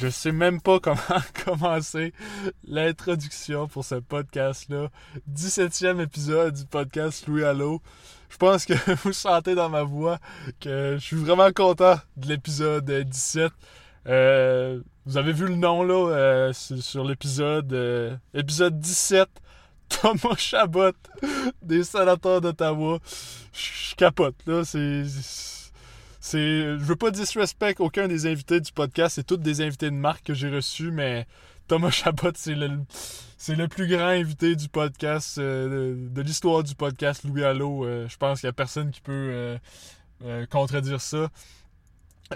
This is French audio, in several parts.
je sais même pas comment commencer l'introduction pour ce podcast-là. 17e épisode du podcast Louis Allo. Je pense que vous sentez dans ma voix que je suis vraiment content de l'épisode 17. Euh, vous avez vu le nom là euh, sur, l'épisode euh, épisode 17. Thomas Chabot des sénateurs d'Ottawa. Je capote là, c'est c'est je veux pas disrespect aucun des invités du podcast, c'est tous des invités de marque que j'ai reçus mais Thomas Chabot c'est le c'est le plus grand invité du podcast euh, de, l'histoire du podcast Louis Allo. Euh, je pense qu'il n'y a personne qui peut euh, contredire ça.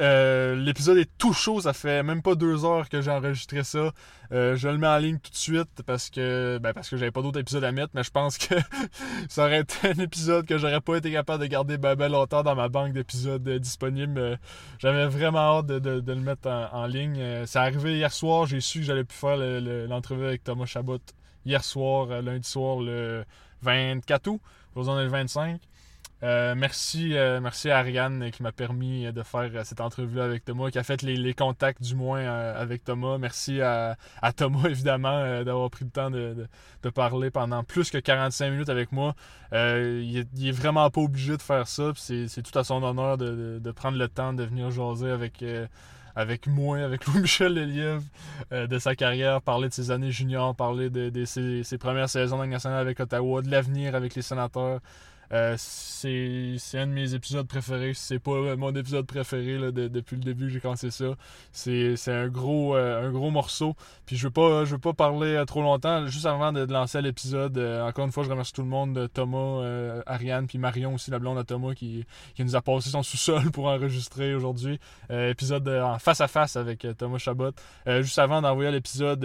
Euh, l'épisode est tout chaud, ça fait même pas deux heures que j'ai enregistré ça. Euh, je le mets en ligne tout de suite parce que ben parce que j'avais pas d'autres épisodes à mettre, mais je pense que ça aurait été un épisode que j'aurais pas été capable de garder ben, longtemps dans ma banque d'épisodes euh, disponibles. j'avais vraiment hâte de, le mettre en, ligne. c'est arrivé hier soir, j'ai su que j'allais plus faire l'entrevue avec Thomas Chabot hier soir, lundi soir, le 24 août. Aujourd'hui, on est le 25. Euh, merci, euh, merci à Ariane qui m'a permis de faire cette entrevue avec Thomas, qui a fait les, contacts du moins euh, avec Thomas. Merci à, Thomas évidemment d'avoir pris le temps de, parler pendant plus que 45 minutes avec moi. il, est, vraiment pas obligé de faire ça, c'est tout à son honneur de, prendre le temps de venir jaser avec avec moi, avec Louis-Michel Lelièvre, de sa carrière, parler de ses années juniors, parler de, ses, premières saisons nationale avec Ottawa, de l'avenir avec les sénateurs. Euh, c'est un de mes épisodes préférés. C'est pas mon épisode préféré depuis le début que j'ai commencé ça. C'est un gros euh, un gros morceau. Puis je veux pas je veux pas parler euh, trop longtemps. Juste avant de, lancer l'épisode, encore une fois, je remercie tout le monde, Thomas, Ariane, puis Marion aussi, la blonde de Thomas, qui, qui nous a passé son sous-sol pour enregistrer aujourd'hui. épisode en face à face avec Thomas Chabot. juste avant d'envoyer l'épisode,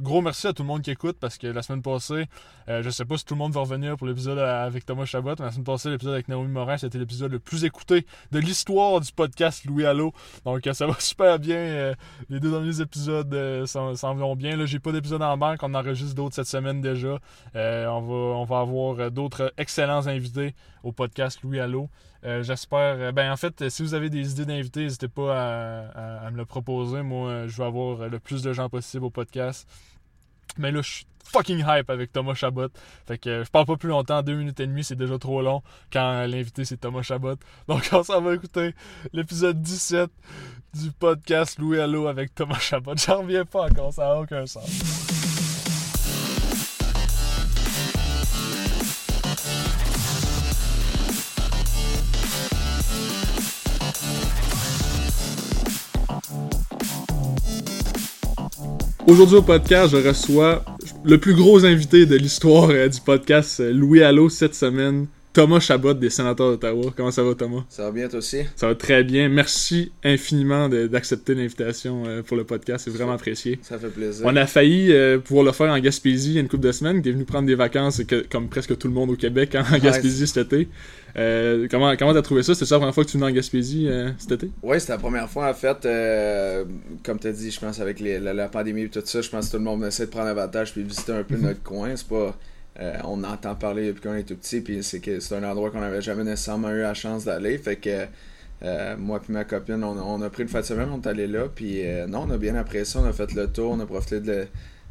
gros merci à tout le monde qui écoute parce que la semaine passée, je sais pas si tout le monde va revenir pour l'épisode avec Thomas Chabot la semaine passée, l'épisode avec Naomi Morin, c'était l'épisode le plus écouté de l'histoire du podcast Louis Allo. Donc euh, ça va super bien. Euh, les deux derniers épisodes euh, s'en vont bien. Là, j'ai pas d'épisode en banque, on enregistre d'autres cette semaine déjà. on, va, on va avoir d'autres excellents invités au podcast Louis Allo. J'espère. ben en fait, si vous avez des idées d'invités, n'hésitez pas à, me le proposer. Moi, je vais avoir le plus de gens possible au podcast. Mais là, je suis fucking hype avec Thomas Chabot. Fait que je parle pas plus longtemps, deux minutes et demie, c'est déjà trop long quand l'invité c'est Thomas Chabot. Donc on s'en va écouter l'épisode 17 du podcast Louis Allo avec Thomas Chabot. J'en reviens pas encore, ça n'a aucun sens. Aujourd'hui au podcast, je reçois le plus gros invité de l'histoire euh, du podcast, euh, Louis Allo, cette semaine. Thomas Chabot des sénateurs d'Ottawa. Comment ça va, Thomas? Ça va bien, toi aussi? Ça va très bien. Merci infiniment d'accepter l'invitation euh, pour le podcast. C'est vraiment apprécié. Ça fait plaisir. On a failli pouvoir le faire en Gaspésie il y a une couple de semaines. Tu es venu prendre des vacances, comme presque tout le monde au Québec, en Gaspésie cet été. Euh, comment comment t'as trouvé ça? C'était ça la première fois que tu venais en Gaspésie euh, cet été? Oui, c'était la première fois en fait. Euh, comme tu as dit, je pense avec la, pandémie et tout ça, je pense que tout le monde essaie de prendre avantage puis visiter un peu mhm. notre coin. C'est pas. On entend parler depuis qu'on est tout petit, puis c'est que c'est un endroit qu'on n'avait jamais nécessairement eu la chance d'aller. Fait que moi et ma copine, on, a pris une fin de semaine, on est allé là, puis non, on a bien apprécié, on a fait le tour, on a profité de.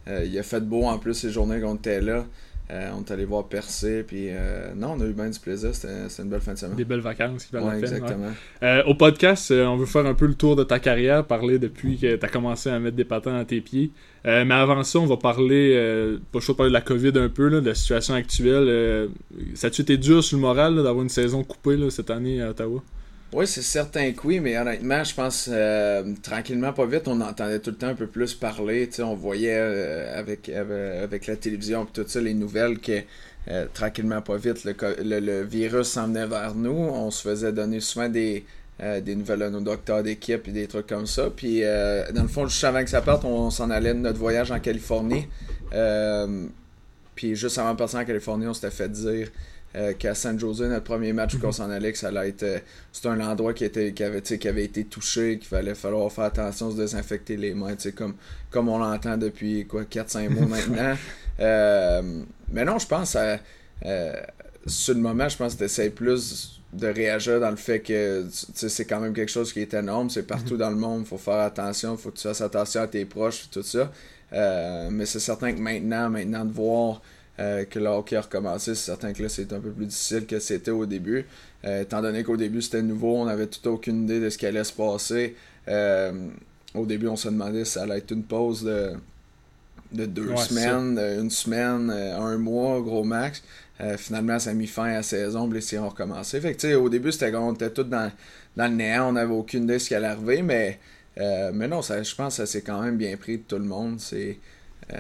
il a fait beau en plus ces journées qu'on était là. Euh, on est allé voir Percé, puis euh, non, on a eu bien du plaisir. C'était une belle fin de semaine. Des belles vacances qui valent Exactement. Euh, au podcast, on veut faire un peu le tour de ta carrière, parler depuis que tu as commencé à mettre des patins dans tes pieds. mais avant ça, on va parler, pas chaud parler de la COVID un peu, de la situation actuelle. ça a-tu été dur sur le moral d'avoir une saison coupée cette année à Ottawa? Oui, c'est certain que oui, mais honnêtement, je pense euh, tranquillement, pas vite, on entendait tout le temps un peu plus parler. On voyait euh, avec, avec la télévision et tout ça, les nouvelles que euh, tranquillement, pas vite, le, virus s'en venait vers nous. On se faisait donner souvent des, des nouvelles à nos docteurs d'équipe et des trucs comme ça. Puis, dans le fond, juste avant que ça parte, on, s'en allait de notre voyage en Californie. puis, juste avant de partir en Californie, on s'était fait dire euh, qu'à San Jose, notre premier match où on s'en allait, que ça allait être. Euh, c'est un endroit qui, était, qui, avait, qui avait été touché, qu'il fallait falloir faire attention, se désinfecter les mains, comme, comme on l'entend depuis quoi 4-5 mois maintenant. Euh, mais non, je pense à. sur le moment, je pense que tu essaies plus de réagir dans le fait que c'est quand même quelque chose qui est énorme. C'est partout mhm. dans le monde. Il faut faire attention. Il faut que tu fasses attention à tes proches, tout ça. Mais c'est certain que maintenant, maintenant de voir euh, que le hockey a recommencé, c'est certain que là, c'est un peu plus difficile que c'était au début. Euh, étant donné qu'au début, c'était nouveau, on n'avait tout aucune idée de ce qui allait se passer. au début, on se demandait si ça allait être une pause de, de deux semaines, une semaine, un mois, gros max. Euh, finalement, ça a mis fin à la saison, les ont recommencé. Fait que, au début, c'était on était tous dans, dans le néant, on n'avait aucune idée de ce qui allait arriver, mais, euh, mais non, je pense que ça s'est quand même bien pris de tout le monde. C'est. Euh,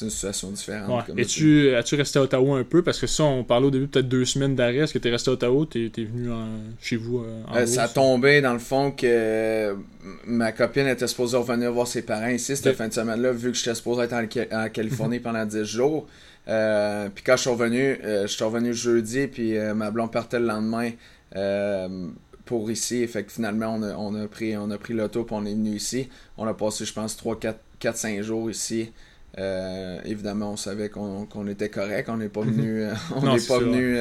une situation différente. Et tu as-tu resté à Ottawa un peu? Parce que ça, on parlait au début peut-être deux semaines d'arrêt. Est-ce que tu es resté à Ottawa? Tu es, venu chez vous en Ça a tombé dans le fond que ma copine était supposée revenir voir ses parents ici cette fin de semaine-là, vu que j'étais supposé être en, Californie pendant 10 jours. Euh, puis quand je suis revenu, euh, je suis revenu jeudi, puis euh, ma blonde partait le lendemain pour ici. Fait que finalement, on a, on a pris, on a pris l'auto, puis on est venu ici. On a passé, je pense, 3, 4, 4 5 jours ici. Évidemment, on savait qu'on était correct. On n'est pas venu, on n'est pas venu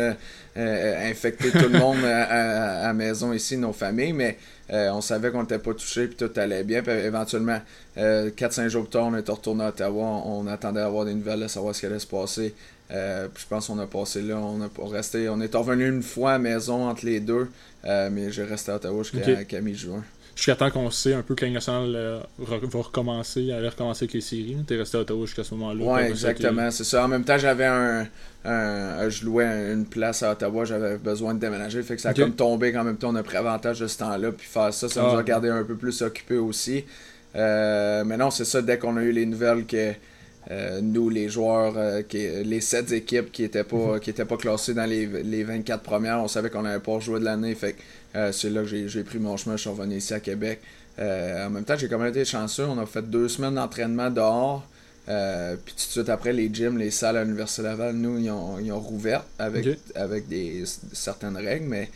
infecter tout le monde à, la maison ici, nos familles, mais euh, on savait qu'on n'était pas touché puis tout allait bien. Puis éventuellement, 4-5 euh, jours plus tard, on était retourné à Ottawa. On, attendait d'avoir des nouvelles, de savoir ce qui allait se passer. Euh, je pense qu'on a passé là, on a resté, on est revenu une fois à la maison entre les deux, mais j'ai resté à Ottawa jusqu'à mi-juin jusqu'à temps qu'on sait un peu que la nationale euh, va recommencer, aller recommencer avec les séries. T'es resté à Ottawa jusqu'à ce moment-là. Oui, exactement, c'est ça. En même temps, j'avais un, Je louais une place à Ottawa, j'avais besoin de déménager. Fait que ça a comme tombé en même temps. On a pris avantage de ce temps-là. Puis faire ça, ça nous a ah. gardé un peu plus occupés aussi. Euh, mais non, c'est ça, dès qu'on a eu les nouvelles que. Euh, nous, les joueurs, les 7 équipes qui n'étaient pas, mhm. pas classées dans les, les 24 premières, on savait qu'on n'avait pas joué de l'année. Fait euh, c'est là que j'ai pris mon chemin, je suis revenu ici à Québec. Euh, en même temps, j'ai quand même été chanceux. On a fait deux semaines d'entraînement dehors. Euh, puis tout de suite après, les gyms, les salles à l'Université Laval, nous, ils ont, ils ont rouvert avec, avec des, certaines règles, mais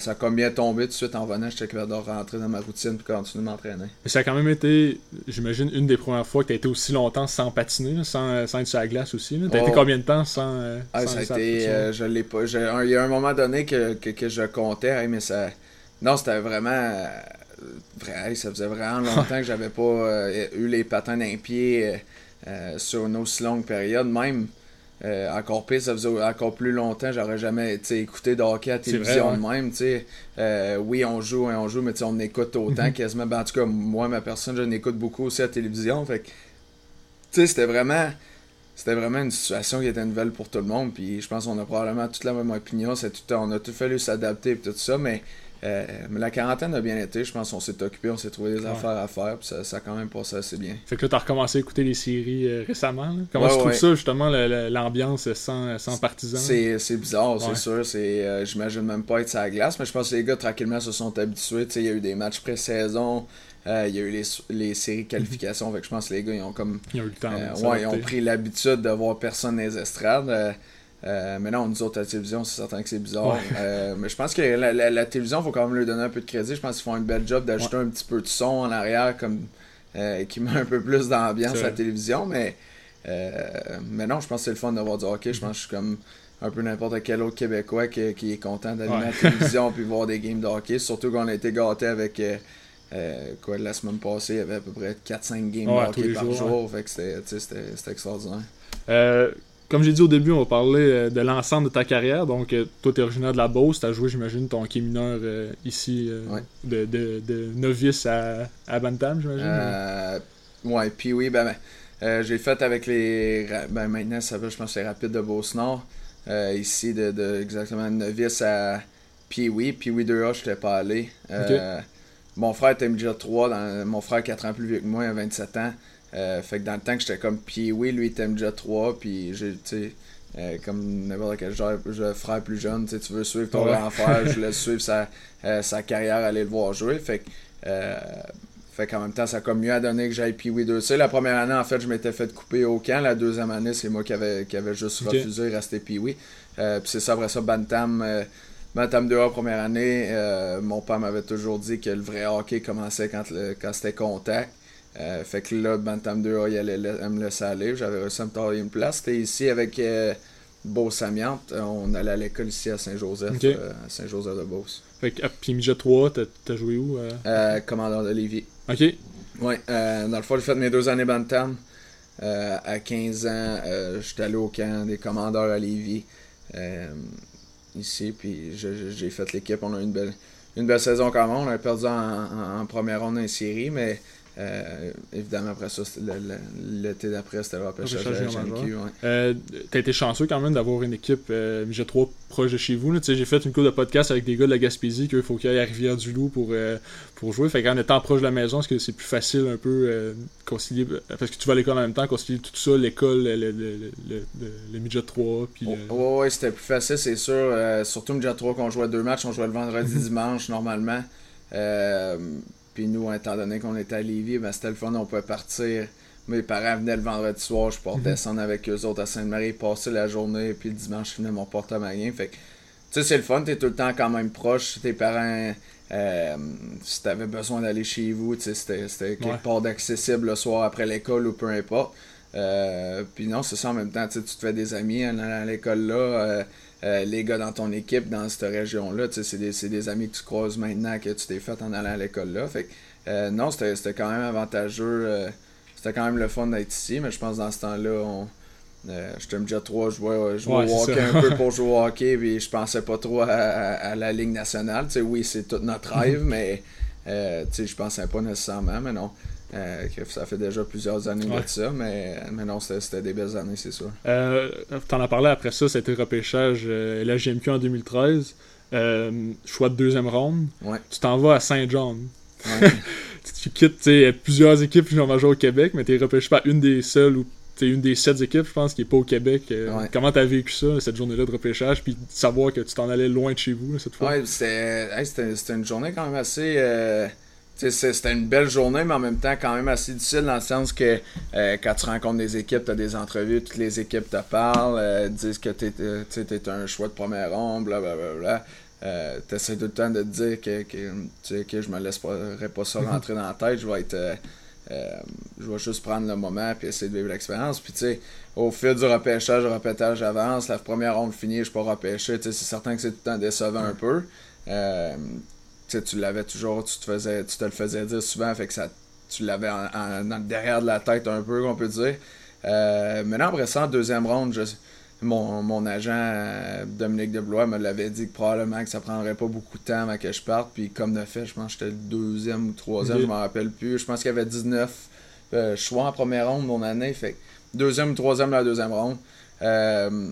ça a comme bien tombé tout de suite en venant. J'étais capable de rentrer dans ma routine et continuer de m'entraîner. Ça a quand même été, j'imagine, une des premières fois que tu as été aussi longtemps sans patiner, sans, sans, être sur la glace aussi. Tu as été oh. combien de temps sans. Ah, ça a été. je l'ai pas. Il y a un moment donné que, que, je comptais, mais ça non, c'était vraiment. Euh, vrai, ça faisait vraiment longtemps que j'avais pas euh, eu les patins d'un pied euh, sur une aussi longue période. Même, encore pire, ça faisait encore plus longtemps, j'aurais jamais écouté de hockey à la télévision de même. oui, on joue, on joue, mais on écoute autant mhm. quasiment. Ben, en tout cas, moi, ma personne, je n'écoute beaucoup aussi à la télévision. Fait c'était vraiment c'était vraiment une situation qui était nouvelle pour tout le monde. Puis je pense qu'on a probablement toute la même opinion. C'est tout, on a tout fallu s'adapter et tout ça, mais euh, mais la quarantaine a bien été, je pense qu'on s'est occupé, on s'est trouvé des affaires à faire, puis ça, ça, a quand même passé assez bien. Fait que là, t'as recommencé à écouter les séries euh, récemment. Comment tu trouves ça, justement, l'ambiance sans, sans partisans? C'est bizarre, c'est sûr. c'est euh, J'imagine même pas être sur la glace, mais je pense que les gars, tranquillement, se sont habitués. Il y a eu des matchs pré-saison. il y a eu les, les séries qualifications, fait que je pense que les gars ils ont comme. Ils ont eu le temps. ouais, ils ont pris l'habitude de voir personne dans les estrades. Euh, mais non, nous autres, la télévision, c'est certain que c'est bizarre. Euh, mais je pense que la, télévision, il faut quand même lui donner un peu de crédit. Je pense qu'ils font un bel job d'ajouter un petit peu de son en arrière comme euh, qui met un peu plus d'ambiance à la télévision. Mais, mais non, je pense que c'est le fun d'avoir du hockey. Je pense que je suis comme un peu n'importe quel autre Québécois qui, est content d'aller à la télévision puis voir des games de hockey. Surtout qu'on a été gâtés avec. quoi, la semaine passée, il y avait à peu près 4-5 games de hockey par jour. Fait que c'était extraordinaire comme j'ai dit au début, on va parler euh, de l'ensemble de ta carrière. Donc, euh, toi, tu es originaire de la Beauce. Tu as joué, j'imagine, ton hockey mineur euh, ici, de, de, de, novice à, à Bantam, j'imagine. ouais, puis oui, ben, ben j'ai fait avec les. Ben, maintenant, ça va, je pense, c'est Rapide de Beauce-Nord. ici, de, de, exactement novice à puis oui, puis oui 2A, je n'étais pas allé. Mon frère était déjà 3, dans, mon frère 4 ans plus vieux que moi, il a 27 ans. Euh, fait que dans le temps que j'étais comme puis oui lui il était déjà 3 puis j'ai tu sais euh, comme n'importe quel genre de frère plus jeune tu veux suivre ton grand frère je laisse suivre sa, euh, sa carrière aller le voir jouer. Fait que fait qu'en même temps ça a comme mieux à donner que j'aille oui 2 la première année en fait je m'étais fait couper au camp. La deuxième année c'est moi qui avait, qui avait juste refusé de rester oui puis c'est ça après ça Bantam Bantam 2A première année mon père m'avait toujours dit que le vrai hockey commençait quand, quand c'était contact euh, fait que là, Bantam 2A, il allait me laisser aller. J'avais réussi à me tailler une place. C'était ici avec euh, Beauce-Amiante. On allait à l'école ici à Saint-Joseph, euh, à Saint-Joseph-de-Beauce. Fait que, puis Midget 3, t'as t'as joué où euh? Euh, commandant de Lévis. Ok. Ouais, euh, dans le fond, j'ai fait mes deux années Bantam. Euh, à 15 ans, euh, j'étais allé au camp des commandeurs à Lévis. euh, ici, puis je- je- j'ai fait l'équipe. On a eu une belle, une belle saison quand même. On a perdu en, en- en première ronde en série, mais euh, évidemment, après ça, c'était le- le- l'été d'après, c'était le repêchage. Euh, T'as été chanceux quand même d'avoir une équipe euh, Midget 3 proche de chez vous. là. Tu sais, J'ai fait une couple de podcasts avec des gars de la Gaspésie qu'il faut qu'ils aillent à Rivière-du-Loup pour, euh, pour jouer. Fait qu'en étant proche de la maison, est-ce que c'est plus facile un peu euh, concilier parce que tu vas à l'école en même temps, concilier tout ça, l'école, le, le, le, le, Midget 3 puis le- Oh, ouais, ouais, c'était plus facile, c'est sûr. Euh, surtout Midget 3 qu'on jouait deux matchs, on jouait le vendredi, Mhm. dimanche normalement. Euh, puis nous, étant donné qu'on était à Lévis, ben, c'était le fun, on pouvait partir. Mes parents venaient le vendredi soir, je pouvais Mhm. descendre avec eux autres à Sainte-Marie, passer la journée, puis le dimanche, je venais mon porte à. Fait que, tu sais, c'est le fun, t'es tout le temps quand même proche. Tes parents, euh, si t'avais besoin d'aller chez vous, tu sais, c'était quelque Ouais. part d'accessible le soir après l'école ou peu importe. Euh, puis non, c'est ça en même temps, tu te fais des amis en allant à l'école là. euh, euh, les gars dans ton équipe, dans cette région-là, tu sais, c'est des, des amis que tu croises maintenant que tu t'es fait en allant à l'école là. Fait que, euh, non, c'était quand même avantageux. euh, c'était quand même le fun d'être ici, mais je pense que dans ce temps-là, on. J'étais déjà 3, je jouais, je jouais Ouais, au hockey un peu pour jouer au hockey, puis je pensais pas trop à, à- à la Ligue nationale. Tu sais, oui, c'est tout notre rêve, mais je pensais pas nécessairement, mais non. Euh, que ça fait déjà plusieurs années Ouais. de ça, mais, mais non, c'était des belles années, c'est sûr. Euh, T'en as parlé après ça, c'était repêchage euh, la GMQ en 2013. Euh, choix de deuxième ronde. Ouais. Tu t'en vas à Saint-John. Ouais. tu quittes tu plusieurs équipes junior majeures au Québec, mais t'es repêché par une des seules ou t'es une des sept équipes, je pense, qui est pas au Québec. Euh, Ouais. Comment t'as vécu ça, cette journée-là de repêchage, puis savoir que tu t'en allais loin de chez vous là, cette fois? Ouais, c'était hey, c'était- c'était une journée quand même assez. Euh, c'était une belle journée, mais en même temps quand même assez difficile dans le sens que euh, quand tu rencontres des équipes, tu as des entrevues, toutes les équipes te parlent, euh, disent que tu es, un choix de première ronde, blablabla. Euh, tu essaies tout le temps de te dire que, que, que je me laisserai pas ça rentrer dans la tête, je vais être. euh, euh, je vais juste prendre le moment puis essayer de vivre l'expérience. Puis tu sais, au fil du repêchage, le repêchage avance, la première ronde finie, je suis pas repêché. Tu sais, c'est certain que c'est tout le temps décevant un peu. Euh, sais, tu l'avais toujours, tu te faisais, tu te le faisais dire souvent, fait que ça, tu l'avais en, en- dans le derrière de la tête un peu, on peut dire. Euh, maintenant, après ça, en deuxième ronde, je, mon, mon agent euh, Dominique Deblois me l'avait dit que probablement que ça prendrait pas beaucoup de temps avant que je parte. Puis comme de fait, je pense que j'étais le deuxième ou troisième, je m'en rappelle plus. Je pense qu'il y avait 19 euh, choix en première ronde mon année. Fait deuxième ou troisième la deuxième ronde. Euh,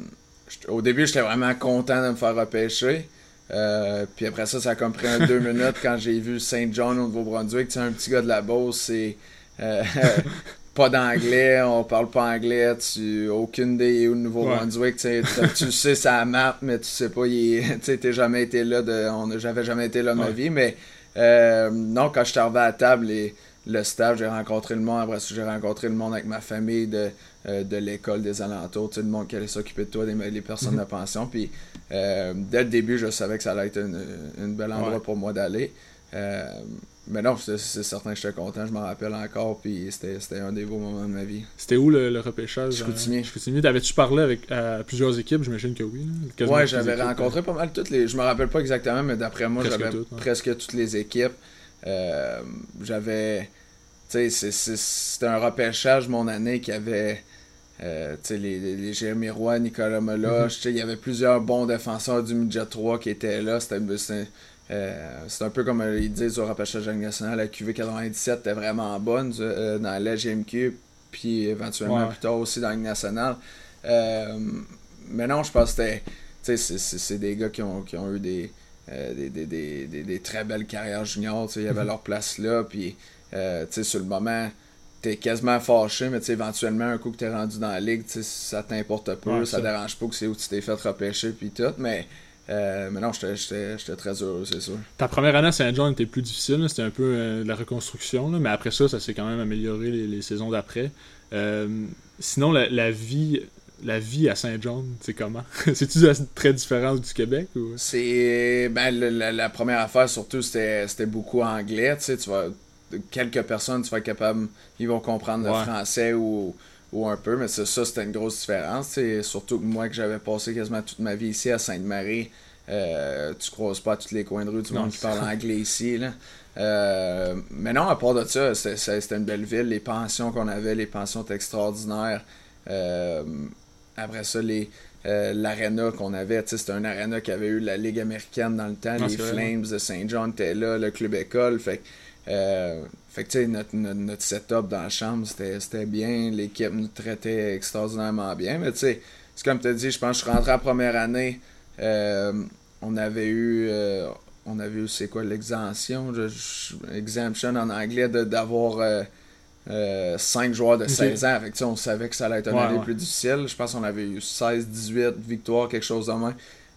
au début, j'étais vraiment content de me faire repêcher. Euh, puis après ça, ça a comme pris un deux minutes quand j'ai vu Saint John au Nouveau-Brunswick. Tu sais, un petit gars de la Beauce, c'est euh, pas d'anglais, on parle pas anglais, tu aucune idée où le Nouveau-Brunswick. Tu sais, t'as- tu sais sa map, mais tu sais pas, il tu sais, t'es jamais été là, de, on j'avais jamais été là de ma vie. Mais euh, non, quand je suis arrivé à la table, et le staff, j'ai rencontré le monde. Après ça, j'ai rencontré le monde avec ma famille de, euh, de l'école, des alentours. Tu sais, le monde qui allait s'occuper de toi, des, les personnes Mhm. de pension. Puis euh, dès le début, je savais que ça allait être une, une belle endroit Ouais. pour moi d'aller. Euh, mais non, c'est certain que j'étais content, je m'en rappelle encore, puis c'était c'était un des beaux moments de ma vie. C'était où le, le repêchage? Chicoutimi. euh, Chicoutimi. T'avais-tu parlé avec à plusieurs équipes? J'imagine que oui. là. Ouais, j'avais rencontré pas mal toutes les. Je me rappelle pas exactement, mais d'après moi, j'avais ouais. presque toutes les équipes. Euh, j'avais. Tu sais, c'est- c'est- c'était un repêchage mon année qui avait. Euh, les, les, Jérémy Roy, Nicolas Meloche, Mhm. il y avait plusieurs bons défenseurs du Midget 3 qui étaient là. C'était c'était, euh, c'est un peu comme euh, ils disent au repêchage de la Ligue nationale, la QV 97 était vraiment bonne euh, dans la GMQ, puis éventuellement Ouais. plus tard aussi dans la Ligue nationale. Euh, mais non, je pense que c'est- des gars qui ont, qui ont eu des, des, des, des, des, très belles carrières juniors. Ils avaient Mhm. leur place là. Puis, sur le moment, t'es quasiment fâché, mais éventuellement, un coup que t'es rendu dans la ligue, ça t'importe peu. Ouais, ça, ça. dérange pas que c'est où tu t'es fait repêcher. Puis tout. Mais, euh, mais non, j'étais- très heureux, c'est sûr. Ta première année à Saint-John était plus difficile, c'était un peu euh, de la reconstruction, là. mais après ça, ça s'est quand même amélioré les, les saisons d'après. Euh, sinon, la, la vie la vie à Saint-John, c'est comment? C'est-tu très différent du Québec ou... C'est. Ben, la, la première affaire, surtout, c'était c'était beaucoup anglais. Tu sais, tu vas. Quelques personnes, tu vas être capable. Ils vont comprendre le français ou, ou un peu, mais ça, ça c'était une grosse différence. T'sais. Surtout que moi, que j'avais passé quasiment toute ma vie ici à Sainte-Marie, euh, tu croises pas à tous les coins de rue du monde qui parle anglais ici. Là. Euh, mais non, à part de ça, c'était une belle ville. Les pensions qu'on avait, les pensions étaient extraordinaires. Euh, après ça, les, euh, l'arena qu'on avait, c'était un arena qui avait eu la Ligue américaine dans le temps. les Flames de Saint John étaient là, le club école. Fait, euh, fait que notre, notre, notre, setup dans la chambre, c'était bien. L'équipe nous traitait extraordinairement bien. Mais tu sais, c'est comme tu as dit, je pense que je suis rentré en première année. Euh, on avait eu. on avait eu, c'est quoi, l'exemption, exemption en anglais, d'avoir 5 euh, joueurs de 16 ans. Fait on savait que ça allait être un année plus difficile. Je pense qu'on avait eu 16, 18 victoires, quelque chose de.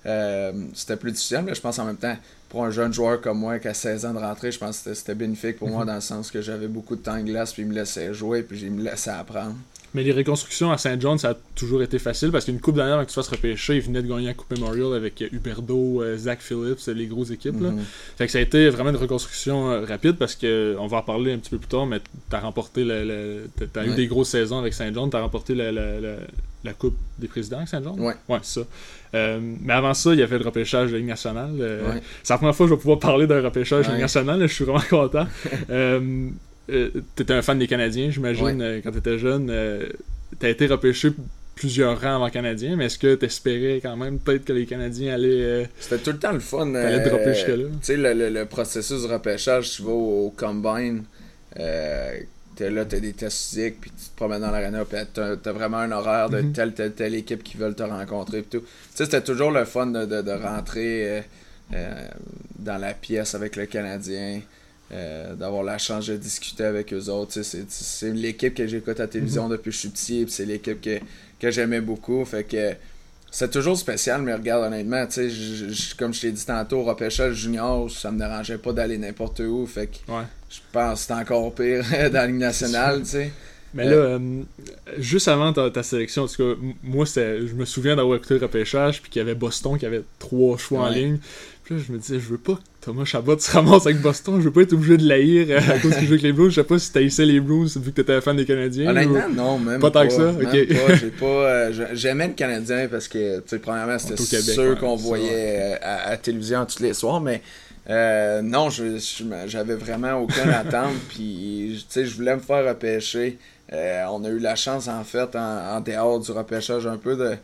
Euh, c'était plus difficile, mais je pense en même temps, pour un jeune joueur comme moi qui a 16 ans de rentrer, je pense que c'était bénéfique pour moi mhm. dans le sens que j'avais beaucoup de temps de glace, puis il me laissait jouer, puis il me laissait apprendre. Mais les reconstructions à Saint John, ça a toujours été facile parce qu'une coupe d'année avant que tu fasses repêcher, ils venaient de gagner la Coupe Memorial avec Huberdo, euh, Zach Phillips, les grosses équipes. Là. Mhm. Fait que ça a été vraiment une reconstruction euh, rapide parce que on va en parler un petit peu plus tard, mais t'as remporté le, t'as eu des grosses saisons avec Saint John, t'as remporté la, la, Coupe des présidents avec Saint John? Ouais. Ouais, ça. Euh, mais avant ça, il y avait le repêchage de la Ligue nationale. C'est la première fois que je vais pouvoir parler d'un repêchage de la Ligue nationale. Je suis vraiment content. Euh, t'étais un fan des Canadiens, j'imagine, euh, quand t'étais jeune. Euh, t'as été repêché plusieurs rangs avant Canadien, mais est-ce que t'espérais quand même peut-être que les Canadiens allaient. C'était tout le temps le fun. T'allais te repêcher là. Tu sais, le, processus de repêchage, tu vas au, combine. T'es là, t'as des tests physiques, puis tu te promènes dans l'arena, puis t'as as vraiment un horaire de mhm. telle, telle, telle équipe qui veulent te rencontrer, puis tout. Tu sais, c'était toujours le fun de, de, rentrer dans la pièce avec le Canadien. Euh, d'avoir la chance de discuter avec eux autres. C'est l'équipe que j'écoute à la télévision mhm. depuis que je suis petit, c'est l'équipe que, que j'aimais beaucoup. Fait que c'est toujours spécial, mais regarde, honnêtement, comme je t'ai dit tantôt, repêchage junior, ça me dérangeait pas d'aller n'importe où. Fait que je pense que c'est encore pire dans la Ligue nationale, tu sais. Mais là, euh, juste avant ta, sélection, en tout cas, moi, je me souviens d'avoir écouté le repêchage, puis qu'il y avait Boston qui avait trois choix en ligne. Puis là, je me disais, je veux pas que Thomas Chabot se ramasse avec Boston, je veux pas être obligé de l'haïr euh, à cause qu'il joue avec les Blues. Je sais pas si t'haïssais les Blues vu que t'étais un fan des Canadiens. Honnêtement, non, même pas. Pas tant que ça, ok. Euh, j'aimais le Canadien parce que, tu sais, premièrement, c'était ceux qu'on voyait à, à, la télévision tous les soirs, mais. non, j'avais vraiment aucune attente. Puis, tu sais, je voulais me faire repêcher. Euh, on a eu la chance, en fait, en, dehors du repêchage, un peu de.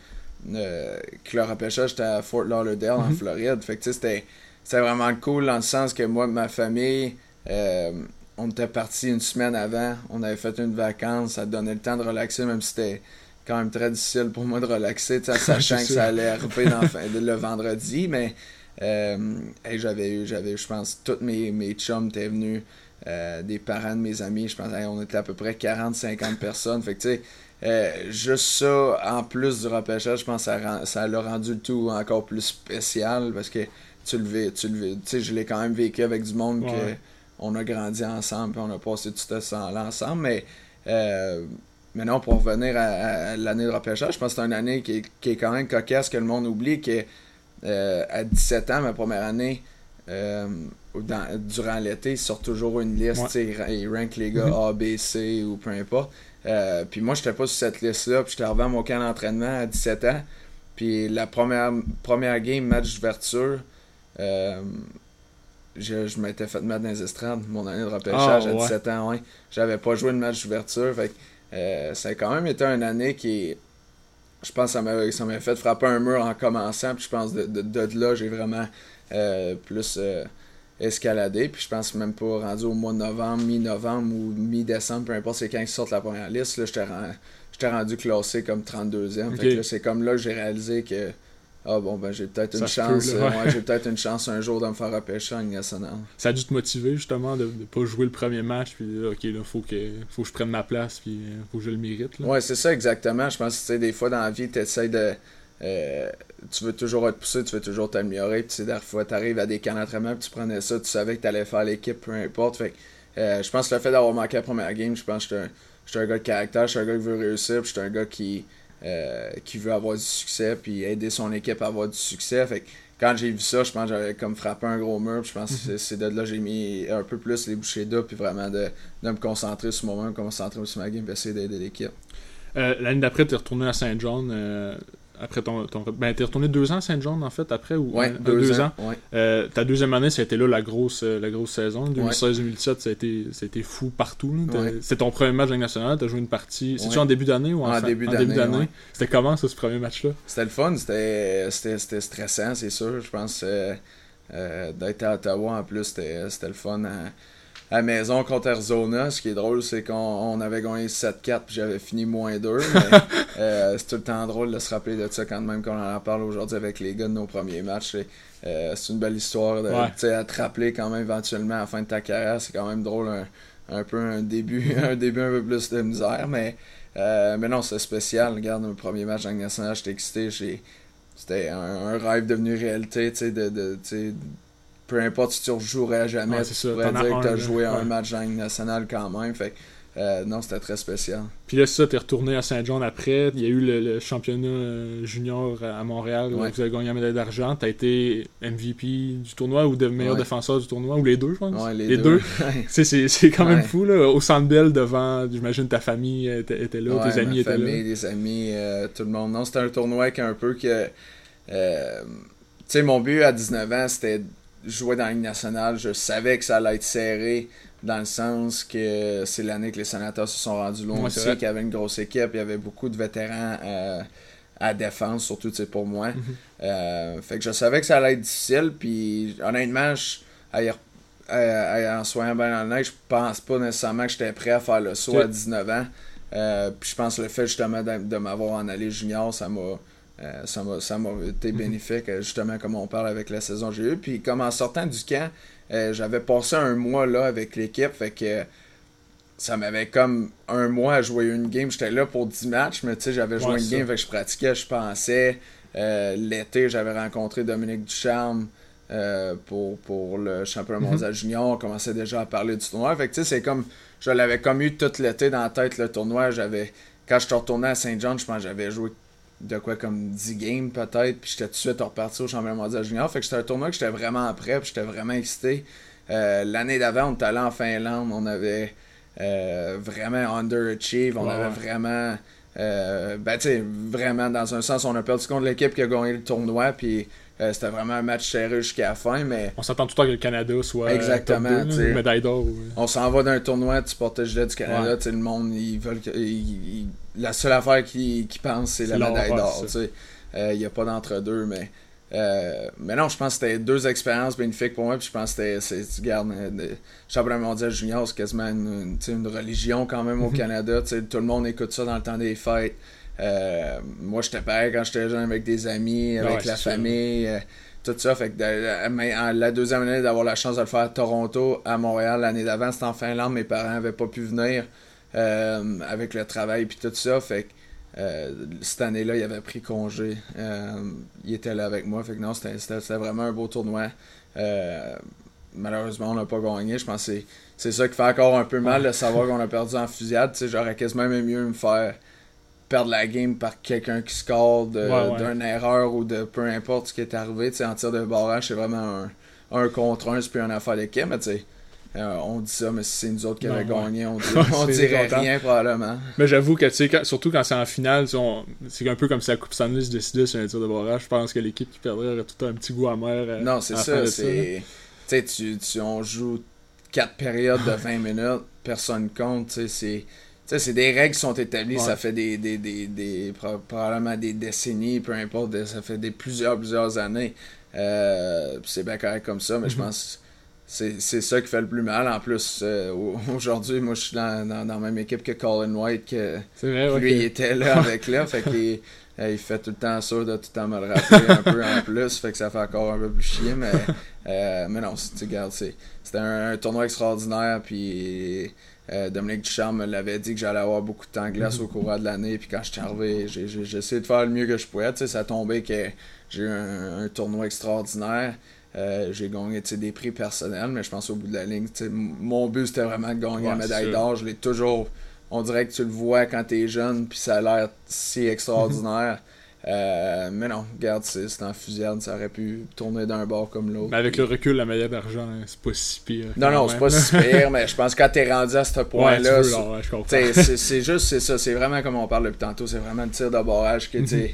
Que le repêchage était à Fort Lauderdale, en mhm. Floride. Fait que, c'était vraiment cool dans le sens que moi, ma famille, euh, on était parti une semaine avant. On avait fait une vacance. Ça donnait le temps de relaxer, même si c'était quand même très difficile pour moi de relaxer, sachant que ça allait arriver dans, le vendredi. Mais euh, j'avais eu, j'avais, je pense, tous mes, mes chums étaient venus. Euh, des parents de mes amis. Je pense qu'on était à peu près 40-50 personnes. Fait que tu sais, euh, juste ça, en plus du repêchage, je pense que ça, ça l'a rendu le tout encore plus spécial parce que tu le tu le tu sais, je l'ai quand même vécu avec du monde que on a grandi ensemble puis on a passé tout ce temps-là ensemble. Mais euh, maintenant, pour revenir à, l'année de repêchage, je pense que c'est une année qui est, quand même cocasse que le monde oublie que à 17 ans, ma première année, durant l'été, ils sortent toujours une liste, ils rankent les gars mhm. A, B, C ou peu importe. Euh, puis moi, j'étais pas sur cette liste-là, puis j'étais arrivé à mon camp d'entraînement à 17 ans. Puis la première, première game, match d'ouverture, euh, je, je m'étais fait mettre dans les estrades, mon année de repêchage ah, à 17 ans, ouais. J'avais pas joué le match d'ouverture, fait euh, ça a quand même été une année qui je pense que ça m'a fait frapper un mur en commençant, puis je pense de, de, de là, j'ai vraiment plus escalader. Puis je pense même pas rendu au mois de novembre, mi-novembre ou mi-décembre, peu importe c'est quand ils sortent la première liste, là, j'étais rendu classé comme 32e. Fait que c'est comme là que j'ai réalisé que ah bon ben j'ai peut-être une chance euh, j'ai peut-être une chance un jour de me faire repêcher en nationale. Ça a dû te motiver justement de ne pas jouer le premier match puis ok là faut que faut que je prenne ma place puis euh, faut que je le mérite là. Ouais, c'est ça exactement. Je pense que des fois dans la vie tu essaies de euh, tu veux toujours être poussé, tu veux toujours t'améliorer. Puis, tu sais, fois, tu arrives à des camps d'entraînement, puis tu prenais ça, tu savais que tu allais faire l'équipe, peu importe. Fait euh, je pense que le fait d'avoir manqué la première game, je pense que je suis un, gars de caractère, je suis un gars qui veut réussir, puis je suis un gars qui, euh, qui veut avoir du succès, puis aider son équipe à avoir du succès. Fait quand j'ai vu ça, je pense que j'avais comme frappé un gros mur. Puis je pense que c'est de là que j'ai mis un peu plus les bouchées d'eau, puis vraiment de, de me concentrer sur moi-même, me concentrer sur ma game, puis essayer d'aider l'équipe. L'année d'après, tu es retourné à Saint John après ton, ton ben t'es retourné deux ans à Saint-Jean en fait après ou ouais, deux, ans, euh, ta deuxième année ça a été là la grosse euh, la grosse saison 2016-2017 ça a été fou partout c'est ton premier match national t'as joué une partie. C'est tu en début d'année ou en, en début d'année c'était comment ça ce premier match là c'était le fun c'était c'était stressant c'est sûr je pense euh, d'être à Ottawa en plus c'était le fun à la maison contre Arizona. Ce qui est drôle, c'est qu'on avait gagné 7-4 puis j'avais fini moins 2. Euh, c'est tout le temps drôle de se rappeler de ça quand même qu'on en parle aujourd'hui avec les gars de nos premiers matchs. Euh, c'est une belle histoire de, à te rappeler quand même éventuellement à la fin de ta carrière. C'est quand même drôle, un, peu un début, un début un peu plus de misère, mais, euh, mais non, c'est spécial. Regarde, mon premier match dans le national, j'étais excité. C'était un, rêve devenu réalité, tu sais, de, de peu importe si tu rejouerais à jamais, tu pourrais dire que tu as joué un match dans national quand même. Fait euh, non, c'était très spécial. Puis là, ça, tu es retourné à Saint-Jean après. Il y a eu le, championnat euh, junior à Montréal où vous avez gagné la médaille d'argent. Tu as été MVP du tournoi ou de meilleur défenseur du tournoi, ou les deux, je pense? les, deux. c'est quand même fou. Là. Au Centre Bell, devant, j'imagine, ta famille était, là, tes amis étaient famille, là. des amis, euh, tout le monde. Non, c'était un tournoi qui un peu que. tu sais, mon but à 19 ans, c'était jouais dans la Ligue nationale, je savais que ça allait être serré dans le sens que c'est l'année que les sénateurs se sont rendus loin aussi, qu'il y avait une grosse équipe, il y avait beaucoup de vétérans euh, à défense, surtout pour moi. Mhm. Euh, fait que je savais que ça allait être difficile, puis honnêtement, je, en soyant bien honnête, je pense pas nécessairement que j'étais prêt à faire le saut à 19 ans. Euh, puis je pense que le fait justement de, de m'avoir en allé junior, ça m'a euh, ça m'a été mhm. bénéfique, euh, justement, comme on parle avec la saison que j'ai eue. Puis, comme en sortant du camp, euh, j'avais passé un mois là avec l'équipe, fait que ça m'avait comme un mois à jouer une game. J'étais là pour 10 matchs, mais tu sais, j'avais joué une game, fait que je pratiquais, je pensais. L'été, j'avais rencontré Dominique Ducharme pour, pour le championnat mhm. mondial junior. On commençait déjà à parler du tournoi. Fait que tu sais, c'est comme. Je l'avais comme eu tout l'été dans la tête, le tournoi. J'avais. Quand je suis retourné à Saint-Jean, je pense que j'avais joué de quoi comme 10 games peut-être, puis j'étais tout de suite reparti au championnat mondial junior. Fait que c'était un tournoi que j'étais vraiment prêt, puis j'étais vraiment excité. Euh, l'année d'avant, on était allé en Finlande, on avait euh, vraiment underachieve, on avait vraiment. Euh, ben, tu sais, vraiment, dans un sens, on a perdu contre l'équipe qui a gagné le tournoi, puis c'était vraiment un match serré jusqu'à la fin, mais... On s'attend tout le temps que le Canada soit Exactement, top médaille d'or. On s'en va d'un tournoi, tu portes le gilet du Canada, sais le monde, ils veulent... Ils, la seule affaire qu'ils pensent, c'est la médaille d'or. Il n'y euh, a pas d'entre-deux, mais. Euh, mais non, je pense que c'était deux expériences bénéfiques pour moi. Puis je pense que c'était, tu gardes, le euh, championnat mondial junior, c'est quasiment une, une, religion quand même au mhm. Canada. tout le monde écoute ça dans le temps des fêtes. Moi, j'étais pareil quand j'étais jeune avec des amis, avec la famille, tout ça. Fait que la deuxième année d'avoir la chance de le faire à Toronto, à Montréal, l'année d'avant, c'était en Finlande. Mes parents n'avaient pas pu venir. Euh, avec le travail puis tout ça. Fait que euh, cette année-là, il avait pris congé. Euh, il était là avec moi. Fait que non, c'était vraiment un beau tournoi. malheureusement, on n'a pas gagné. Je pense que c'est ça qui fait encore un peu mal de savoir qu'on a perdu en fusillade. J'aurais quasiment mieux me faire perdre la game par quelqu'un qui score d'une erreur ou de peu importe ce qui est arrivé. en tir de barrage, c'est vraiment un, un contre un, c'est plus une affaire d'équipe. Mais tu sais, euh, on dit ça, mais si c'est nous autres qui avaient gagné, on, dirait, rien probablement. Mais j'avoue que, tu sais, surtout quand c'est en finale, c'est un peu comme si la Coupe Stanley se décidait sur un tir de barrage. Je pense que l'équipe qui perdrait aurait tout un petit goût amer. Euh, non, c'est ça. C'est... Tu sais, on joue 4 périodes de 20 minutes, personne compte. C'est c'est des règles qui sont établies, ça fait des, des, des, des, probablement des décennies, peu importe, ça fait des plusieurs, plusieurs années. Euh, c'est bien correct comme ça, mais je mm-hmm. pense c'est ça qui fait le plus mal. En plus, euh, aujourd'hui, moi, je suis dans, dans, la même équipe que Colin White, que lui, il était là avec là. Fait qu'il euh, il fait tout le temps sûr de tout le temps me le rappeler un peu en plus. Fait que ça fait encore un peu plus chier. Mais, euh, mais non, tu regardes, c'était un, tournoi extraordinaire. Puis Dominique Ducharme me l'avait dit que j'allais avoir beaucoup de temps glace au cours de l'année. Puis quand je suis arrivé, j'ai essayé de faire le mieux que je pouvais. ça a tombé que j'ai eu un tournoi extraordinaire. Euh, j'ai gagné des prix personnels, mais je pense au bout de la ligne, mon but c'était vraiment de gagner la médaille d'or. Je l'ai toujours. On dirait que tu le vois quand tu es jeune, puis ça a l'air si extraordinaire. Euh, mais non, regarde, c'est c'est en fusillade, ça aurait pu tourner d'un bord comme l'autre. Mais avec Puis- le recul, la meilleure d'argent, hein, c'est pas si pire. Non, non, c'est pas si pire, mais je pense que quand t'es rendu à ce point-là, c'est- ouais, juste, c'est ça, c'est vraiment comme on parle depuis tantôt, c'est vraiment le tir de barrage que, tu Mhm.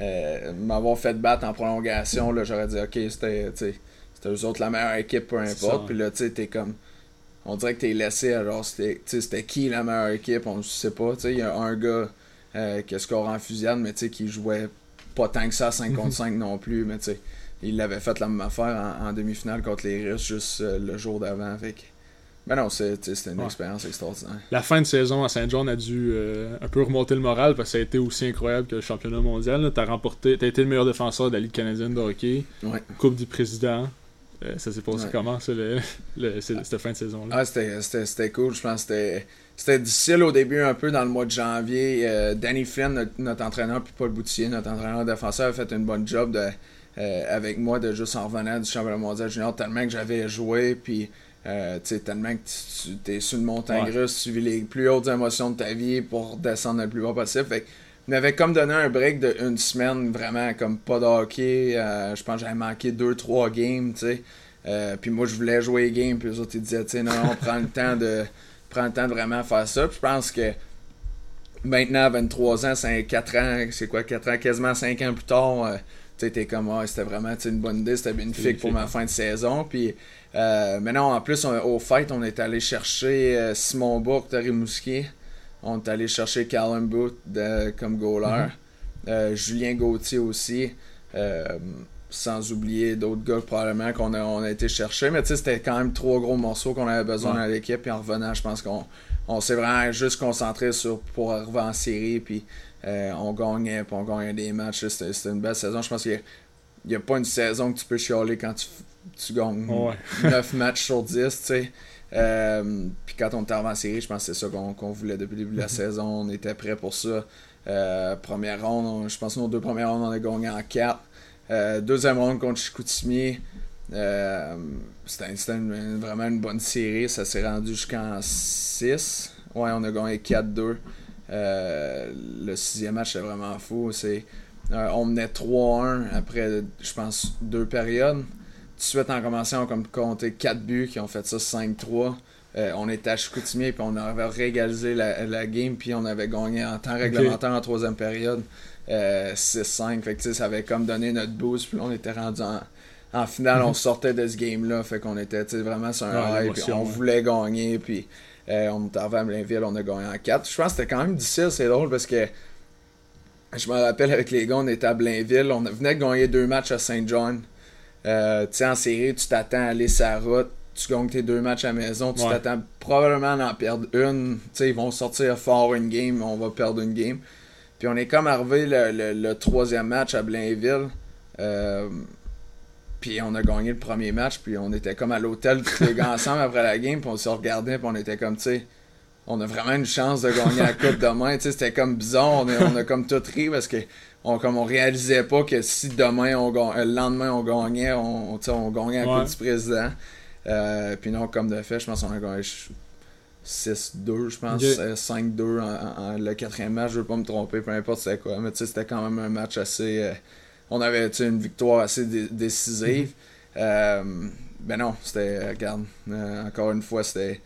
euh, m'avoir fait battre en prolongation, là, j'aurais dit, ok, c'était, eux autres la meilleure équipe, peu importe, puis là, tu sais, t'es comme, on dirait que t'es laissé, alors, c'était, tu sais, c'était qui la meilleure équipe, on sait pas, tu sais, il y a un gars euh, qui a scoré en fusillade, mais tu sais, qui jouait pas tant que ça 5 Mhm. contre 5 non plus, mais tu sais, il l'avait fait la même affaire en, en demi-finale contre les Russes juste euh, le jour d'avant, fait que, ben non, tu c'était une Ouais. expérience extraordinaire. La fin de saison à Saint-John a dû euh, un peu remonter le moral parce que ça a été aussi incroyable que le championnat mondial. remporté, t'as été le meilleur défenseur de la Ligue canadienne de hockey, Ouais. Coupe du Président. Euh, ça s'est passé Ouais. comment, ça, le, le- c'est- cette fin de saison-là? Ah, c'était cool. Je pense que c'était, c'était difficile au début, un peu dans le mois de janvier. Euh, Danny Flynn, notre, notre entraîneur, puis Paul Boutier, notre entraîneur défenseur, a fait une bonne job de, euh, avec moi de juste en revenant du championnat mondial junior, tellement que j'avais joué, puis euh, tu sais, tellement que tu, es sur une montagne Ouais. russe, tu vis les plus hautes émotions de ta vie pour descendre le plus bas possible. Fait m'avait comme donné un break de une semaine, vraiment comme pas de hockey. Euh, je pense que j'avais manqué 2-3 games, tu sais. Puis moi, je voulais jouer les games, puis eux autres, ils disaient, tu sais, non, on prend le temps de prend le temps de vraiment faire ça. Puis je pense que maintenant, à 23 ans, c'est 4 ans, c'est quoi, 4 ans, quasiment 5 ans plus tard, euh, tu sais, t'es comme, ah, c'était vraiment une bonne idée, c'était bénéfique pour ma fin de saison. Puis euh, maintenant, en plus, on- au fight, on est allé chercher euh, Simon Bourque de Rimouski. On est allé chercher Callum Booth de- comme goaler. Euh, Julien Gauthier aussi. Sans oublier d'autres gars probablement qu'on a, on a été chercher. Mais tu sais, c'était quand même trois gros morceaux qu'on avait besoin Ouais. dans l'équipe. Puis en revenant, je pense qu'on on s'est vraiment juste concentré sur pour arriver en série. Puis euh, on gagnait, puis on gagnait des matchs. C'était c'était une belle saison. Je pense qu'il n'y a, pas une saison que tu peux chialer quand tu, tu gagnes Ouais. 9 matchs sur 10, tu sais. Euh, puis quand on était en série, je pense que c'est ça qu'on qu'on voulait depuis le début de la saison. On était prêt pour ça. Euh, première ronde, on- je pense que nos deux premières rondes, on a gagné en 4. Euh, deuxième ronde contre Chicoutimi. Euh, c'était vraiment une bonne série. Ça s'est rendu jusqu'en 6. Ouais, on a gagné 4-2. Euh, le sixième match, c'était vraiment fou. C'est, on menait 3-1 après, je pense, deux périodes. Tout de suite, en commençant, on a comme compté 4 buts qui ont fait ça 5-3. Euh, on était à Chicoutimi puis on avait régalisé la, la game puis on avait gagné en temps réglementaire en troisième période euh, 6-5. Fait que ça avait comme donné notre boost puis là, on était rendu en, en finale, on sortait de ce game-là. Fait qu'on était vraiment sur un Ouais, high puis on ouais. voulait gagner puis euh, on est arrivé à Blainville, on a gagné en 4. Je pense que c'était quand même difficile, c'est drôle parce que je me rappelle avec les gars, on était à Blainville, on venait de gagner deux matchs à Saint John. Euh, tu sais, en série, tu t'attends à aller sa route, tu gagnes tes deux matchs à la maison, tu Ouais. t'attends probablement à en perdre une. Tu sais, ils vont sortir fort une game, on va perdre une game. Puis on est comme arrivé le, le- le troisième match à Blainville. Euh, puis on a gagné le premier match, puis on était comme à l'hôtel tous les gars ensemble après la game, puis on se regardait, puis on était comme, tu sais, on a vraiment une chance de gagner la coupe demain. Tu sais, c'était comme bizarre, on a, on a comme tout ri parce que on, comme on réalisait pas que si demain, on ga- euh, le lendemain, on gagnait, on, on gagnait la Ouais. coupe du président. Euh, puis non, comme de fait, je pense qu'on a gagné 6-2, je pense, Ok. euh, 5-2 en, en- en- le quatrième match, je veux pas me tromper, peu importe c'était quoi. Mais tu sais, c'était quand même un match assez. euh, on avait une victoire assez dé- décisive. Euh, ben non, c'était. euh, Regarde, euh, encore une fois, c'était.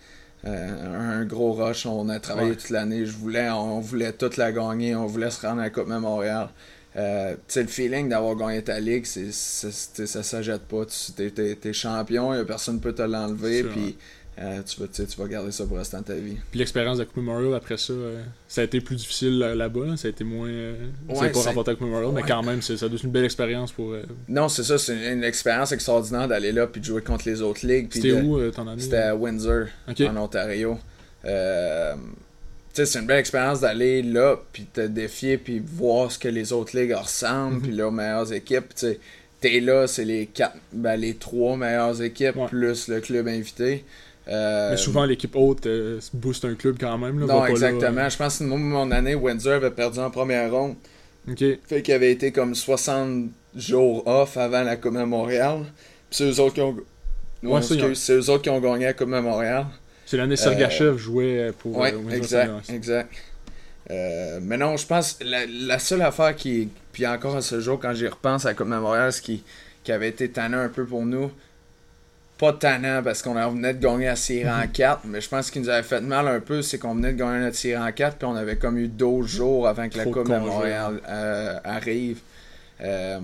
euh, un gros rush, on a travaillé Ouais. toute l'année, je voulais, on voulait toute la gagner, on voulait se rendre à la Coupe Mémorial. Euh, tu sais, le feeling d'avoir gagné ta ligue, c'est, ça s'achète pas. Tu t'es, champion, y a personne ne peut te l'enlever, puis euh, tu, vas, tu vas garder ça pour le restant de ta vie. Puis l'expérience de Coupe Memorial après ça, euh, ça a été plus difficile là- là-bas. là. Ça a été moins. Euh, Ouais, c'est pas remporté la Coupe Memorial, mais quand même, ça doit être une belle expérience pour. euh, Non, c'est ça, c'est une, une expérience extraordinaire d'aller là puis de jouer contre les autres ligues. C'était de- où ton année? C'était à Windsor, en Ontario. C'est une belle expérience d'aller là, puis te défier, puis voir ce que les autres ligues ressemblent, Mhm. puis leurs meilleures équipes. T'es là, c'est les quatre, ben, les trois meilleures équipes, Ouais. plus le club invité. Euh, Mais souvent, l'équipe haute euh, booste un club quand même. Là, non, là, exactement. euh, Je pense que mon année, Windsor avait perdu en première ronde. Ok. Fait qu'il avait été comme 60 jours off avant la Coupe Montréal. Puis c'est eux autres qui ont. Ouais, c'est eux autres qui ont gagné la Coupe Montréal. C'est l'année Sergachev jouait pour. Ouais, euh, Windsor exact, exact. Mais non, je pense la, la seule affaire qui. Puis encore à ce jour, quand j'y repense à la Coupe Memorial, ce qui, qui avait été tannant un peu pour nous, pas tannant parce qu'on venait de gagner la série en 4, mais je pense ce qui nous avait fait mal un peu, c'est qu'on venait de gagner notre série en 4, puis on avait comme eu 12 jours avant que la Coupe de euh, arrive. Euh,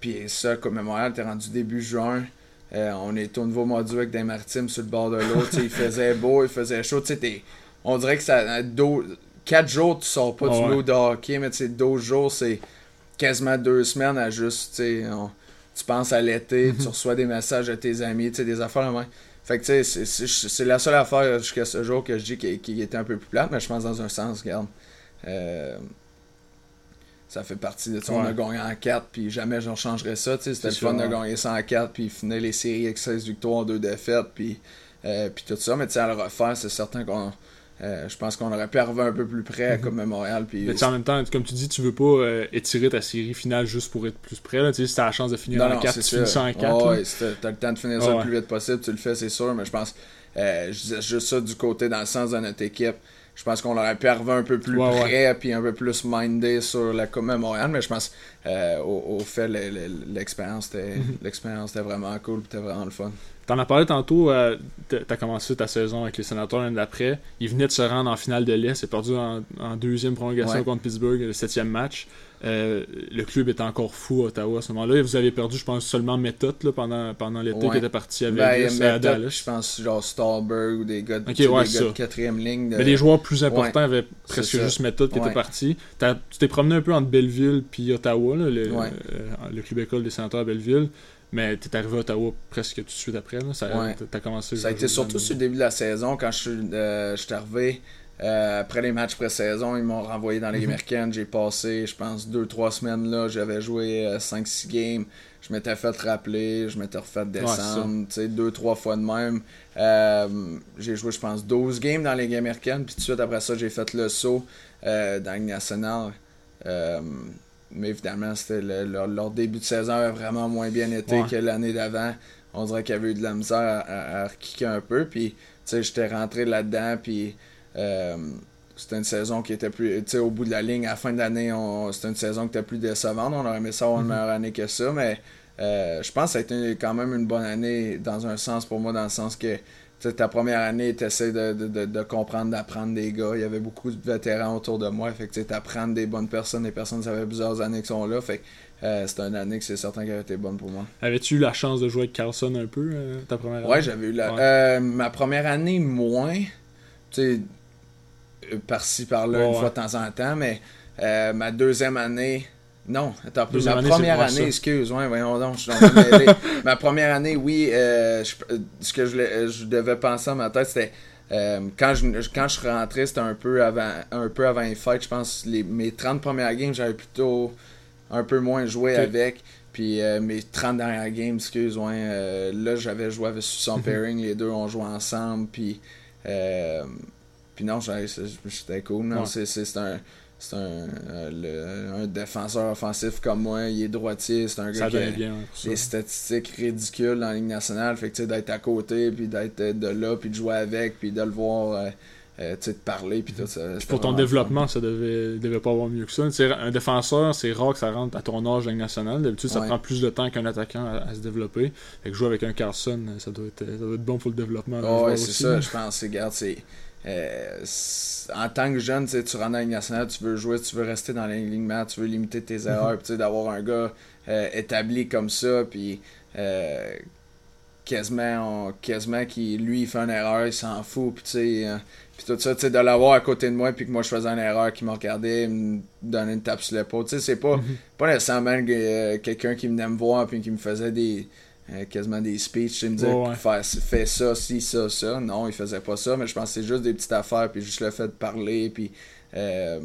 puis ça, Coupe Memorial, t'es rendu début juin. Euh, on est au nouveau mois avec des maritimes sur le bord de l'eau. il faisait beau, il faisait chaud. On dirait que ça. 4 jours, tu sors pas du ouais. lot de hockey, mais tu sais, 12 jours, c'est quasiment deux semaines à juste. on- tu penses à l'été, tu reçois des messages de tes amis, tu sais, des affaires même. Fait que tu sais, c'est- la seule affaire jusqu'à ce jour que je dis qui, qui était un peu plus plate, mais je pense dans un sens, regarde. euh, ça fait partie de ça. On a Ouais. gagné en 4, puis jamais j'en changerais ça. tu sais, C'était le fun sûr, de ouais. gagner ça en 4, puis finir les séries avec 16 victoires, 2 défaites, puis, euh, puis tout ça. Mais tu sais, à le refaire, c'est certain qu'on. Euh, je pense qu'on aurait pu arriver un peu plus près à Coupe Memorial. Puis, Mhm. Mais tu sais, en même temps, comme tu dis, tu veux pas euh, étirer ta série finale juste pour être plus près. Là. Tu sais, si t'as la chance de finir en 4, tu finis ça en 4. Ouais, là. si t'as- le temps de finir ça Ouais. le plus vite possible, tu le fais, c'est sûr. Mais je pense, euh, je disais juste ça du côté dans le sens de notre équipe. Je pense qu'on aurait pu arriver un peu plus Ouais, ouais. près, puis un peu plus mindé sur la Coupe Memorial. Mais je pense, au, au fait, le- le- l'expérience était Mhm. était vraiment cool, puis c'était vraiment le fun. T'en as parlé tantôt, euh, t'as commencé ta saison avec les sénateurs l'année d'après. Ils venaient de se rendre en finale de l'Est, c'est perdu en, en deuxième prolongation Ouais. contre Pittsburgh, le septième match. Euh, le club était encore fou à Ottawa à ce moment-là. Et vous avez perdu, je pense, seulement méthode là, pendant, pendant l'été Ouais. qui était parti à Ben, à Dallas. je pense, genre Stallberg ou des gars de, Ok, tu sais, ouais, des gars de quatrième ligne. de- Mais les joueurs plus importants avaient presque juste méthode qui était parti. Tu t'es promené un peu entre Belleville puis Ottawa, là, le, euh, le club école des sénateurs à Belleville. Mais t'es arrivé à Ottawa presque tout de suite après. Là. Ça, Ouais. T'as commencé Ça a été surtout sur le début de la saison, quand je suis euh, arrivé. euh, après les matchs pré-saison, ils m'ont renvoyé dans les Mhm. américaines. J'ai passé, je pense, 2-3 semaines là. J'avais joué 5-6 games. Je m'étais fait rappeler, je m'étais refait descendre, tu sais, 2-3 fois de même. Euh, j'ai joué, je pense, 12 games dans les Ligues américaines. Puis tout de suite après ça, j'ai fait le saut euh, dans nationale. Euh, mais évidemment, c'était le- leur, leur début de saison avait vraiment moins bien été Ouais. que l'année d'avant. On dirait qu'il y avait eu de la misère à, à, à rekicker un peu. Puis, tu sais, j'étais rentré là-dedans. Puis, euh, c'était une saison qui était plus. Tu sais, au bout de la ligne, à la fin de l'année, c'était une saison qui était plus décevante. On aurait aimé ça avoir une Mhm. meilleure année que ça. Mais euh, je pense que ça a été quand même une bonne année dans un sens pour moi, dans le sens que. Sais, ta première année, tu essaies de, de, de, de comprendre, d'apprendre des gars. Il y avait beaucoup de vétérans autour de moi. Fait que tu apprends des bonnes personnes, des personnes qui avaient plusieurs années qui sont là. Fait que euh, c'était une année que c'est certain qu'elle a été bonne pour moi. Avais-tu eu la chance de jouer avec Carlson un peu, euh, ta première Ouais, année? j'avais eu la. Ouais. euh, ma première année, moins. Tu sais, par-ci, par-là, Ouais, une ouais. fois de temps en temps, mais ma deuxième année. Non, attends, plus. Ma année, première année, ça. excuse, ouais, voyons donc, je suis dans. Ma première année, oui, euh, je- euh, ce que je, euh, je devais penser dans ma tête, c'était. euh, quand, je, quand je suis rentré, c'était un peu avant un peu avant les fêtes. Je pense les, mes 30 premières games, j'avais plutôt un peu moins joué avec. Puis euh, mes 30 dernières games, excuse, ouais, euh, là j'avais joué avec son Mhm. pairing, les deux ont joué ensemble. Puis, euh, puis non, c'était cool. Non, Ouais. c'est un, c'est un, euh, le- un défenseur offensif comme moi, il est droitier, c'est un gars qui a bien. des statistiques ridicules dans la Ligue nationale. Fait que tu sais, d'être à côté, puis d'être euh, de là, puis de jouer avec, puis de le voir, euh, de parler, puis tout ça. Puis c'était pour ton fun. développement, ça devait, devait pas avoir mieux que ça. Un défenseur, c'est rare que ça rentre à ton âge nationale. D'habitude, ça Ouais. prend plus de temps qu'un attaquant à, à se développer. Fait que jouer avec un Carlson, ça doit être, ça doit être bon pour le développement. Ah ouais, c'est ça, je pense. Regarde, c'est. euh, c'est- en tant que jeune, tu rentres dans la nationale, tu veux jouer, tu veux rester dans l'alignement, tu veux limiter tes erreurs, tu sais, d'avoir un gars euh, établi comme ça, puis euh, quasiment, on- quasiment qui lui, il fait une erreur, il s'en fout, puis euh, puis tout ça, tu sais, de l'avoir à côté de moi, puis que moi je faisais une erreur, qui me regardait, me donnait une tape sur l'épaule, tu sais, c'est pas, Mhm. pas nécessairement euh, quelqu'un qui venait me voir, puis qui me faisait des. euh, quasiment des speeches, me disait Ouais, ouais. Faire- fais ça, si, ça, ça. Non, il faisait pas ça, mais je pense que c'est juste des petites affaires, puis juste le fait de parler, puis euh,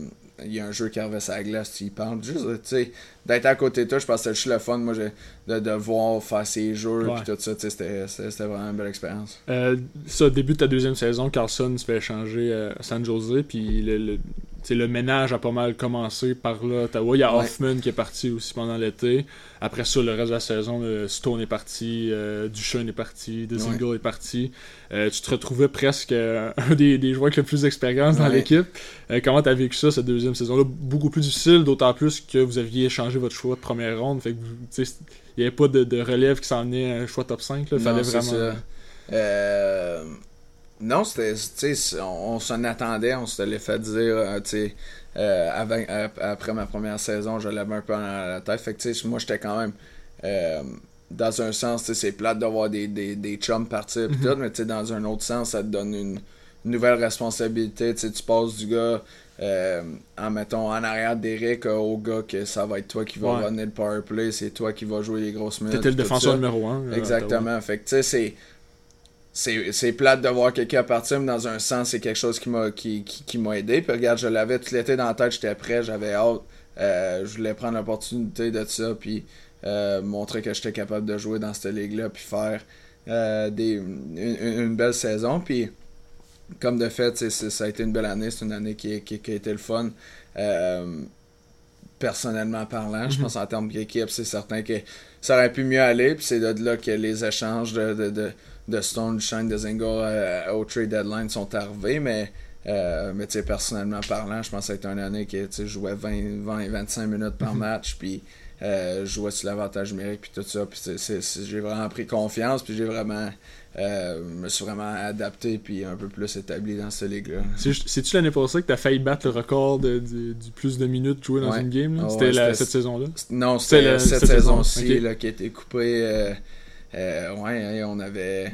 il y a un jeu qui arrive sa glace, tu y parles. Juste, tu sais, d'être à côté de toi, je pense que juste le fun, moi, j'ai- de, de voir faire ses jeux, Ouais. puis tout ça, c'était- vraiment une belle expérience. Euh, ça, début de ta deuxième saison, Carlson se fait échanger euh, à San Jose, puis le, le- le ménage a pas mal commencé par là. Il y a Hoffman qui est parti aussi pendant l'été. Après ça, le reste de la saison, Stone est parti, euh, Duchesne est parti, Dezingle est parti. Euh, tu te retrouvais presque euh, un des, des, joueurs avec le plus d'expérience dans l'équipe. comment tu as vécu ça, cette deuxième saison-là? Beaucoup plus difficile, d'autant plus que vous aviez changé votre choix de première ronde. Fait il n'y avait pas de, relève qui s'en venait un choix top 5. Là. Fallait vraiment. Non, c'était, on, on s'en attendait, on se l'est fait dire, euh, euh, après ma première saison, je l'avais un peu à la tête. Fait que, moi, j'étais quand même, euh, dans un sens, c'est plate d'avoir des, des, des chums partir, pis mm-hmm. tout, mais dans un autre sens, ça te donne une, nouvelle responsabilité. Tu passes du gars, en mettons, en arrière d'Eric au gars que ça va être toi qui va runner le power play, c'est toi qui va jouer les grosses minutes. T'étais le défenseur numéro 1. Exactement. Fait que, tu sais, c'est c'est plate de voir quelqu'un partir, mais dans un sens, c'est quelque chose qui m'a qui, qui, m'a aidé. Puis regarde, je l'avais tout l'été dans la tête, j'étais prêt, j'avais hâte. Euh, je voulais prendre l'opportunité de ça, puis euh, montrer que j'étais capable de jouer dans cette ligue-là, puis faire euh, des, une, belle saison. Puis, comme de fait, ça a été une belle année, c'est une année qui, qui, a été le fun. personnellement parlant, je mhm. pense en termes d'équipe, c'est certain que ça aurait pu mieux aller, puis c'est de là que les échanges de de Stone, Shine, de Zinga euh, au trade deadline sont arrivés, mais, euh, mais personnellement parlant, je pense que ça a été une année que je jouais 20, 20 25 minutes par mhm. match, puis euh, je jouais sur l'avantage numérique, puis tout ça, puis j'ai vraiment pris confiance, puis j'ai vraiment. Euh, me suis vraiment adapté puis un peu plus établi dans cette ligue-là. C'est-tu l'année passée que tu as failli battre le record du plus de minutes jouées dans une game? c'était cette saison-là? Non, c'était cette saison-ci qui a été coupée euh, ouais, on avait.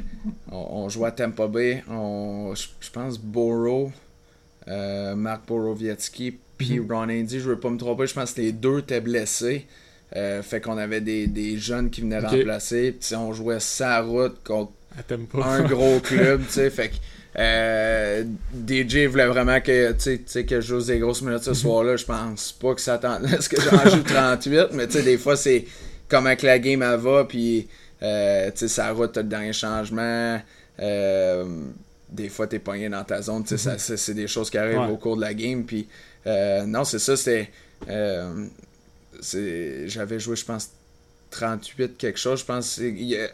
On, jouait à Tampa Bay. je pense Borough, euh, Marc Borowiecki, puis mhm. Ron Indy, je veux pas me tromper, je pense que les deux étaient blessés. Euh, fait qu'on avait des, jeunes qui venaient remplacer. Puis on jouait sa route contre un gros club, tu sais. Fait que. DJ voulait vraiment que, tu que je joue des grosses minutes ce mhm. soir-là. Je pense pas que ça attendait ce que j'en joue 38, mais tu sais, des fois, c'est comme avec la game elle va, puis euh, tu sais, ça route, t'as le dernier changement. Euh, des fois, t'es pogné dans ta zone. Tu sais, mhm. c'est des choses qui arrivent au cours de la game. Puis, euh, non, c'est ça, c'était. J'avais joué, je pense, 38 quelque chose. Je pense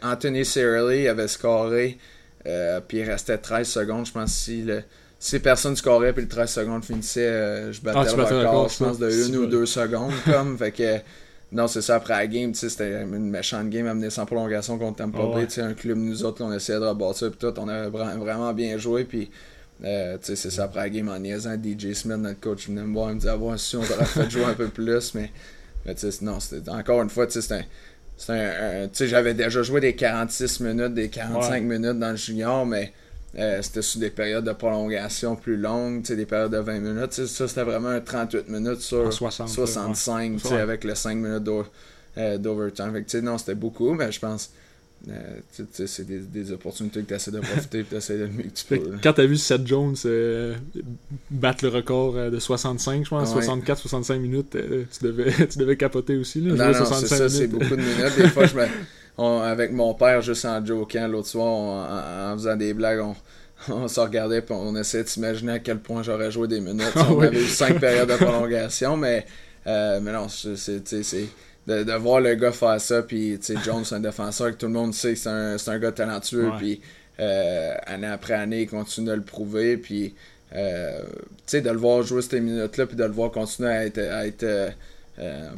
Anthony Cirelli avait scoré. puis il restait 13 secondes. Je pense si le, si personne scorait puis le 13 secondes finissait, je battais ah, le record, je pense, de 1 ou 2 secondes. comme, fait que non, c'est ça, après la game, c'était une méchante game amenée sans prolongation contre Tampa Bay. sais Un club, nous autres, on essayait de rebâtir, puis tout, on avait vraiment bien joué. Puis, euh, c'est ça, après la game, en niaisant, DJ Smith, notre coach, venait me voir, il me disait, ah, si on aurait fait jouer un peu plus, mais, mais non, c'était encore une fois, c'était un. J'avais déjà joué des 46 minutes, des 45 minutes dans le junior, mais euh, c'était sous des périodes de prolongation plus longues, des périodes de 20 minutes. Ça, c'était vraiment un 38 minutes sur 65, avec les 5 minutes euh, d'overtime. non, c'était beaucoup, mais je pense euh, c'est des, des, opportunités que tu essaies de profiter et tu essaies de le mieux que tu peux. Quand tu as vu Seth Jones battre le record de 65, je pense, 64-65 minutes, tu, devais, tu devais capoter aussi. Là, non, non, c'est ça, c'est beaucoup de minutes. Des fois, je me avec mon père, juste en jokant l'autre soir, en, faisant des blagues, on, on se regardait et on essayait de s'imaginer à quel point j'aurais joué des minutes. Ah on avait eu cinq périodes de prolongation, mais, euh, mais non, c'est de, de, voir le gars faire ça, puis Jones, c'est un défenseur que tout le monde sait que c'est un, un, gars talentueux, puis euh, année après année, il continue de le prouver, puis euh, de le voir jouer ces minutes-là, puis de le voir continuer à être, à être euh,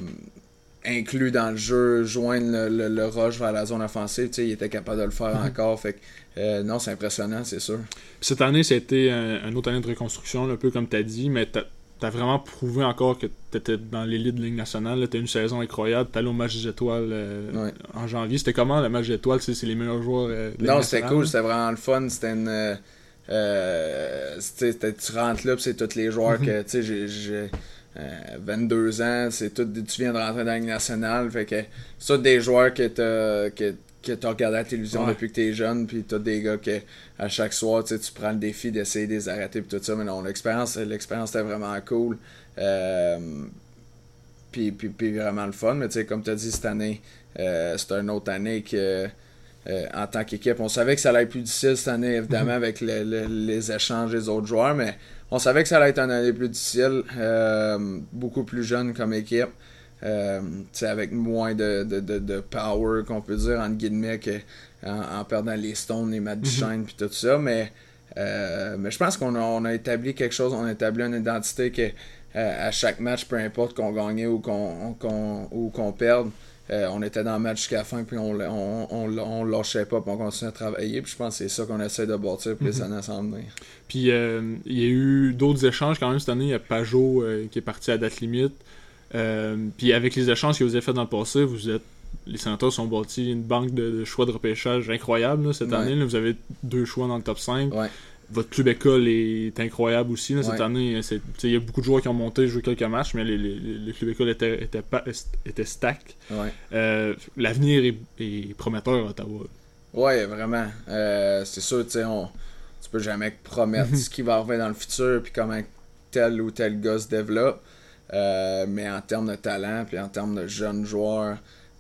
inclus dans le jeu, joindre le, le, rush vers la zone offensive, il était capable de le faire mhm. encore. Fait euh, non, c'est impressionnant, c'est sûr. cette année, c'était un, un, autre année de reconstruction, un peu comme tu as dit, mais tu as, vraiment prouvé encore que tu étais dans l'élite de Ligue nationale. Tu as une saison incroyable. Allé au match des étoiles euh, en janvier. C'était comment le match des étoiles? C'est les meilleurs joueurs euh, de Non, c'était cool, c'était vraiment le fun. C'était une. tu rentres là, c'est tous les joueurs mhm. que. Tu sais, j'ai 22 euh, ans, c'est tout, tu viens de rentrer dans la nationale. Fait que ça, des joueurs que tu que, que regardé à la télévision depuis que tu es jeune, puis t'as des gars que à chaque soir, tu prends le défi d'essayer de les arrêter, puis tout ça. Mais non, l'expérience, l'expérience était vraiment cool. Euh, puis, puis, puis, vraiment le fun. Mais tu sais, comme tu as dit, cette année, euh, c'est une autre année que en tant qu'équipe. On savait que ça allait être plus difficile cette année, évidemment, avec les échanges des autres joueurs, mais on savait que ça allait être une année plus difficile, beaucoup plus jeune comme équipe. Euh, avec moins de, de, de, power, qu'on peut dire, entre guillemets, en, perdant les stones, les magicians, mhm. puis tout ça. Mais, euh, mais je pense qu'on a, on a établi quelque chose, on a établi une identité que euh, à chaque match, peu importe qu'on gagnait ou qu'on, ou qu'on perde, on était dans le match jusqu'à la fin, puis on, on, on, lâchait pas, puis on continuait à travailler. Puis je pense que c'est ça qu'on essaie de bâtir pour les années à venir. Puis il y a eu d'autres échanges quand même cette année. Il y a Pajot qui est parti à date limite. Euh, puis avec les échanges que vous avez fait dans le passé, vous êtes les sénateurs sont bâtis une banque de, choix de repêchage incroyable cette année. vous avez deux choix dans le top 5. Votre club école est incroyable aussi. Cette année, il y a beaucoup de joueurs qui ont monté, joué quelques matchs, mais les, club école était, était, pas, était stack. Euh, l'avenir est, prometteur à Ottawa. Ouais, vraiment. Euh, c'est sûr, tu on, tu peux jamais promettre ce qui va arriver dans le futur, puis comment tel ou tel gars se développe. Euh, mais en termes de talent, puis en termes de jeunes joueurs,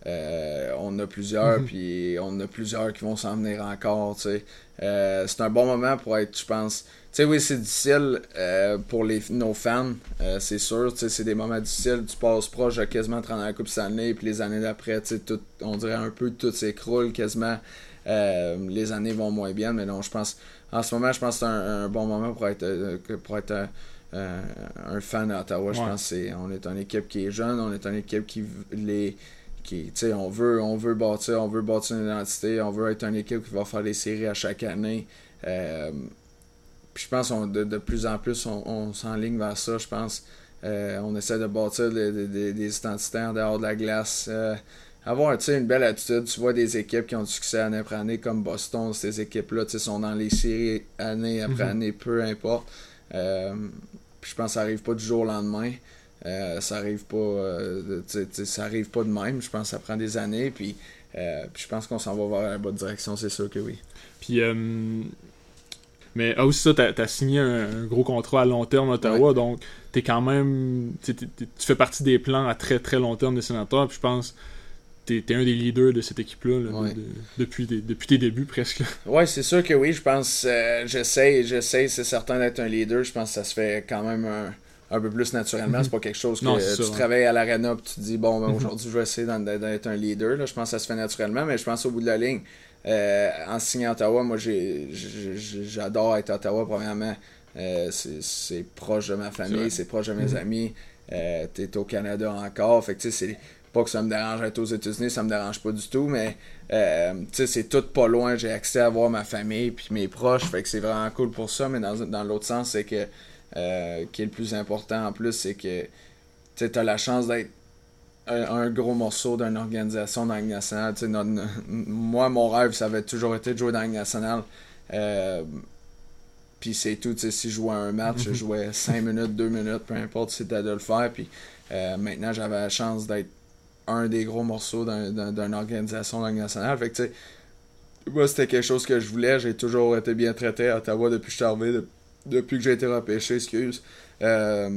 euh, on a plusieurs, mhm. puis on a plusieurs qui vont s'en venir encore. Euh, c'est un bon moment pour être, je pense. Tu sais, oui, c'est difficile pour les, nos fans, c'est sûr. C'est des moments difficiles. Tu passes proche de quasiment 30 la Coupe année, puis les années d'après, on dirait un peu tout s'écroule quasiment. les années vont moins bien, mais non, je pense. En ce moment, je pense que c'est un, bon moment pour être, pour être euh, un fan d'Ottawa. Je pense on est une équipe qui est jeune, on est une équipe qui les qui on veut on veut bâtir on veut bâtir une identité, on veut être une équipe qui va faire des séries à chaque année. Euh, je pense de, de, plus en plus on, on s'enligne vers ça, je pense. Euh, on essaie de bâtir des identités en dehors de la glace. avoir une belle attitude. Tu vois des équipes qui ont du succès année après année, comme Boston, ces équipes-là sont dans les séries année après mm-hmm. année, peu importe. Puis je pense que ça arrive pas du jour au lendemain. Euh, ça arrive pas euh, ça arrive pas de même. Je pense que ça prend des années. Puis, euh, je pense qu'on s'en va vers la bonne direction, c'est sûr que oui. Puis mais ah, aussi ça, tu as, signé un, gros contrat à long terme à Ottawa, donc t'es quand même. tu fais partie des plans à très très long terme des sénateurs. Puis je pense t'es es un des leaders de cette équipe-là depuis, depuis tes débuts presque. Ouais, c'est sûr que oui. Je pense, euh, j'essaie, j'essaie, c'est certain d'être un leader. Je pense que ça se fait quand même un, peu plus naturellement. Mhm. C'est pas quelque chose que tu travailles à l'arena et tu te dis, bon, ben, mhm. aujourd'hui, je vais essayer d'être un leader. Là. Je pense que ça se fait naturellement, mais je pense au bout de la ligne, euh, en signant à Ottawa, moi, j'adore être à Ottawa, premièrement. Euh, c'est proche de ma famille, c'est proche de mes mhm. amis. T'es au Canada encore. Fait que, c'est pas que ça me dérange d'être aux États-Unis, ça me dérange pas du tout, mais euh, c'est tout pas loin. J'ai accès à voir ma famille puis mes proches, fait que c'est vraiment cool pour ça. Mais dans, dans l'autre sens, c'est que euh, qui est le plus important en plus, c'est que tu as la chance d'être un, gros morceau d'une organisation dans la nationale. moi, mon rêve, ça avait toujours été de jouer dans la nationale. Euh, puis c'est tout. Si je jouais un match, je jouais 5 minutes, 2 minutes, peu importe, c'était de le faire. Puis maintenant, j'avais la chance d'être un des gros morceaux d'une organisation nationale. Fait que, tu sais, moi, c'était quelque chose que je voulais. J'ai toujours été bien traité à Ottawa depuis que je suis arrivé, depuis que j'ai été repêché, excuse. Euh,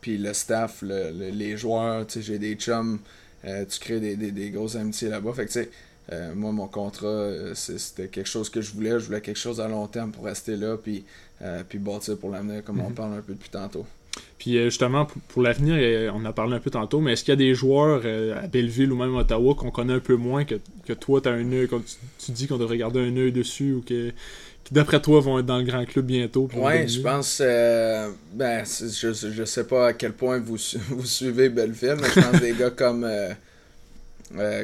puis le staff, les joueurs, j'ai des chums. Euh, tu crées des, des, grosses amitiés là-bas. Fait que, tu sais, euh, moi, mon contrat, c'était quelque chose que je voulais. Je voulais quelque chose à long terme pour rester là, puis, puis bâtir pour l'avenir, comme on mhm. parle un peu depuis tantôt. Puis euh, justement, pour, l'avenir, euh, on en a parlé un peu tantôt, mais est-ce qu'il y a des joueurs euh, à Belleville ou même à Ottawa qu'on connaît un peu moins que, que toi, tu as un œil, quand tu, dis qu'on devrait garder un œil dessus ou que, qui d'après toi vont être dans le grand club bientôt? Ouais, je pense. ben, je, je sais pas à quel point vous, vous suivez Belleville, mais je pense des gars comme.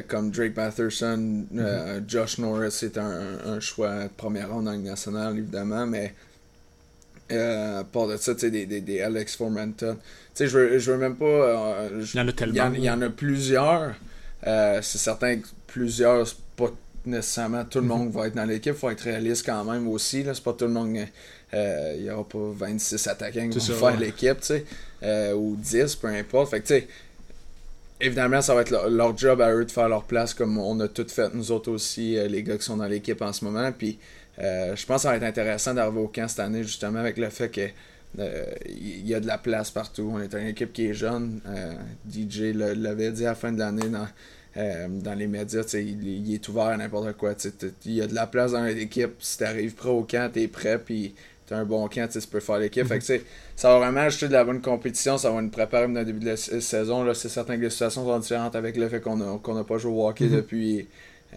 comme Drake Matherson, mm-hmm. Josh Norris, c'est un, un, choix de première ronde dans le national, évidemment, mais euh, part de ça, tu sais, des, des, des, Alex Formenton. Tu sais, je veux, je veux même pas. Euh, il y en a tellement. Il y en, a plusieurs. Euh, c'est certain que plusieurs, c'est pas nécessairement tout le mhm. monde va être dans l'équipe. Il faut être réaliste quand même aussi. C'est pas tout le monde. Euh, il y aura pas 26 attaquants qui vont faire l'équipe, tu sais. Ou 10, peu importe. Fait que, tu sais. Évidemment, ça va être leur, leur, job à eux de faire leur place comme on a tout fait, nous autres aussi, les gars qui sont dans l'équipe en ce moment. Puis, euh, je pense que ça va être intéressant d'arriver au camp cette année, justement, avec le fait que euh, il y a de la place partout. On est une équipe qui est jeune. Euh, DJ l'avait dit à la fin de l'année dans les médias, il, est ouvert à n'importe quoi. Il y a de la place dans l'équipe. Si tu arrives prêt au camp, tu es prêt, puis tu as un bon camp, tu peux faire l'équipe. Mm-hmm. ça va vraiment ajouter de la bonne compétition, ça va nous préparer dans le début de la saison. C'est certain que les situations sont différentes avec le fait qu'on n'a pas joué au hockey mm-hmm. depuis.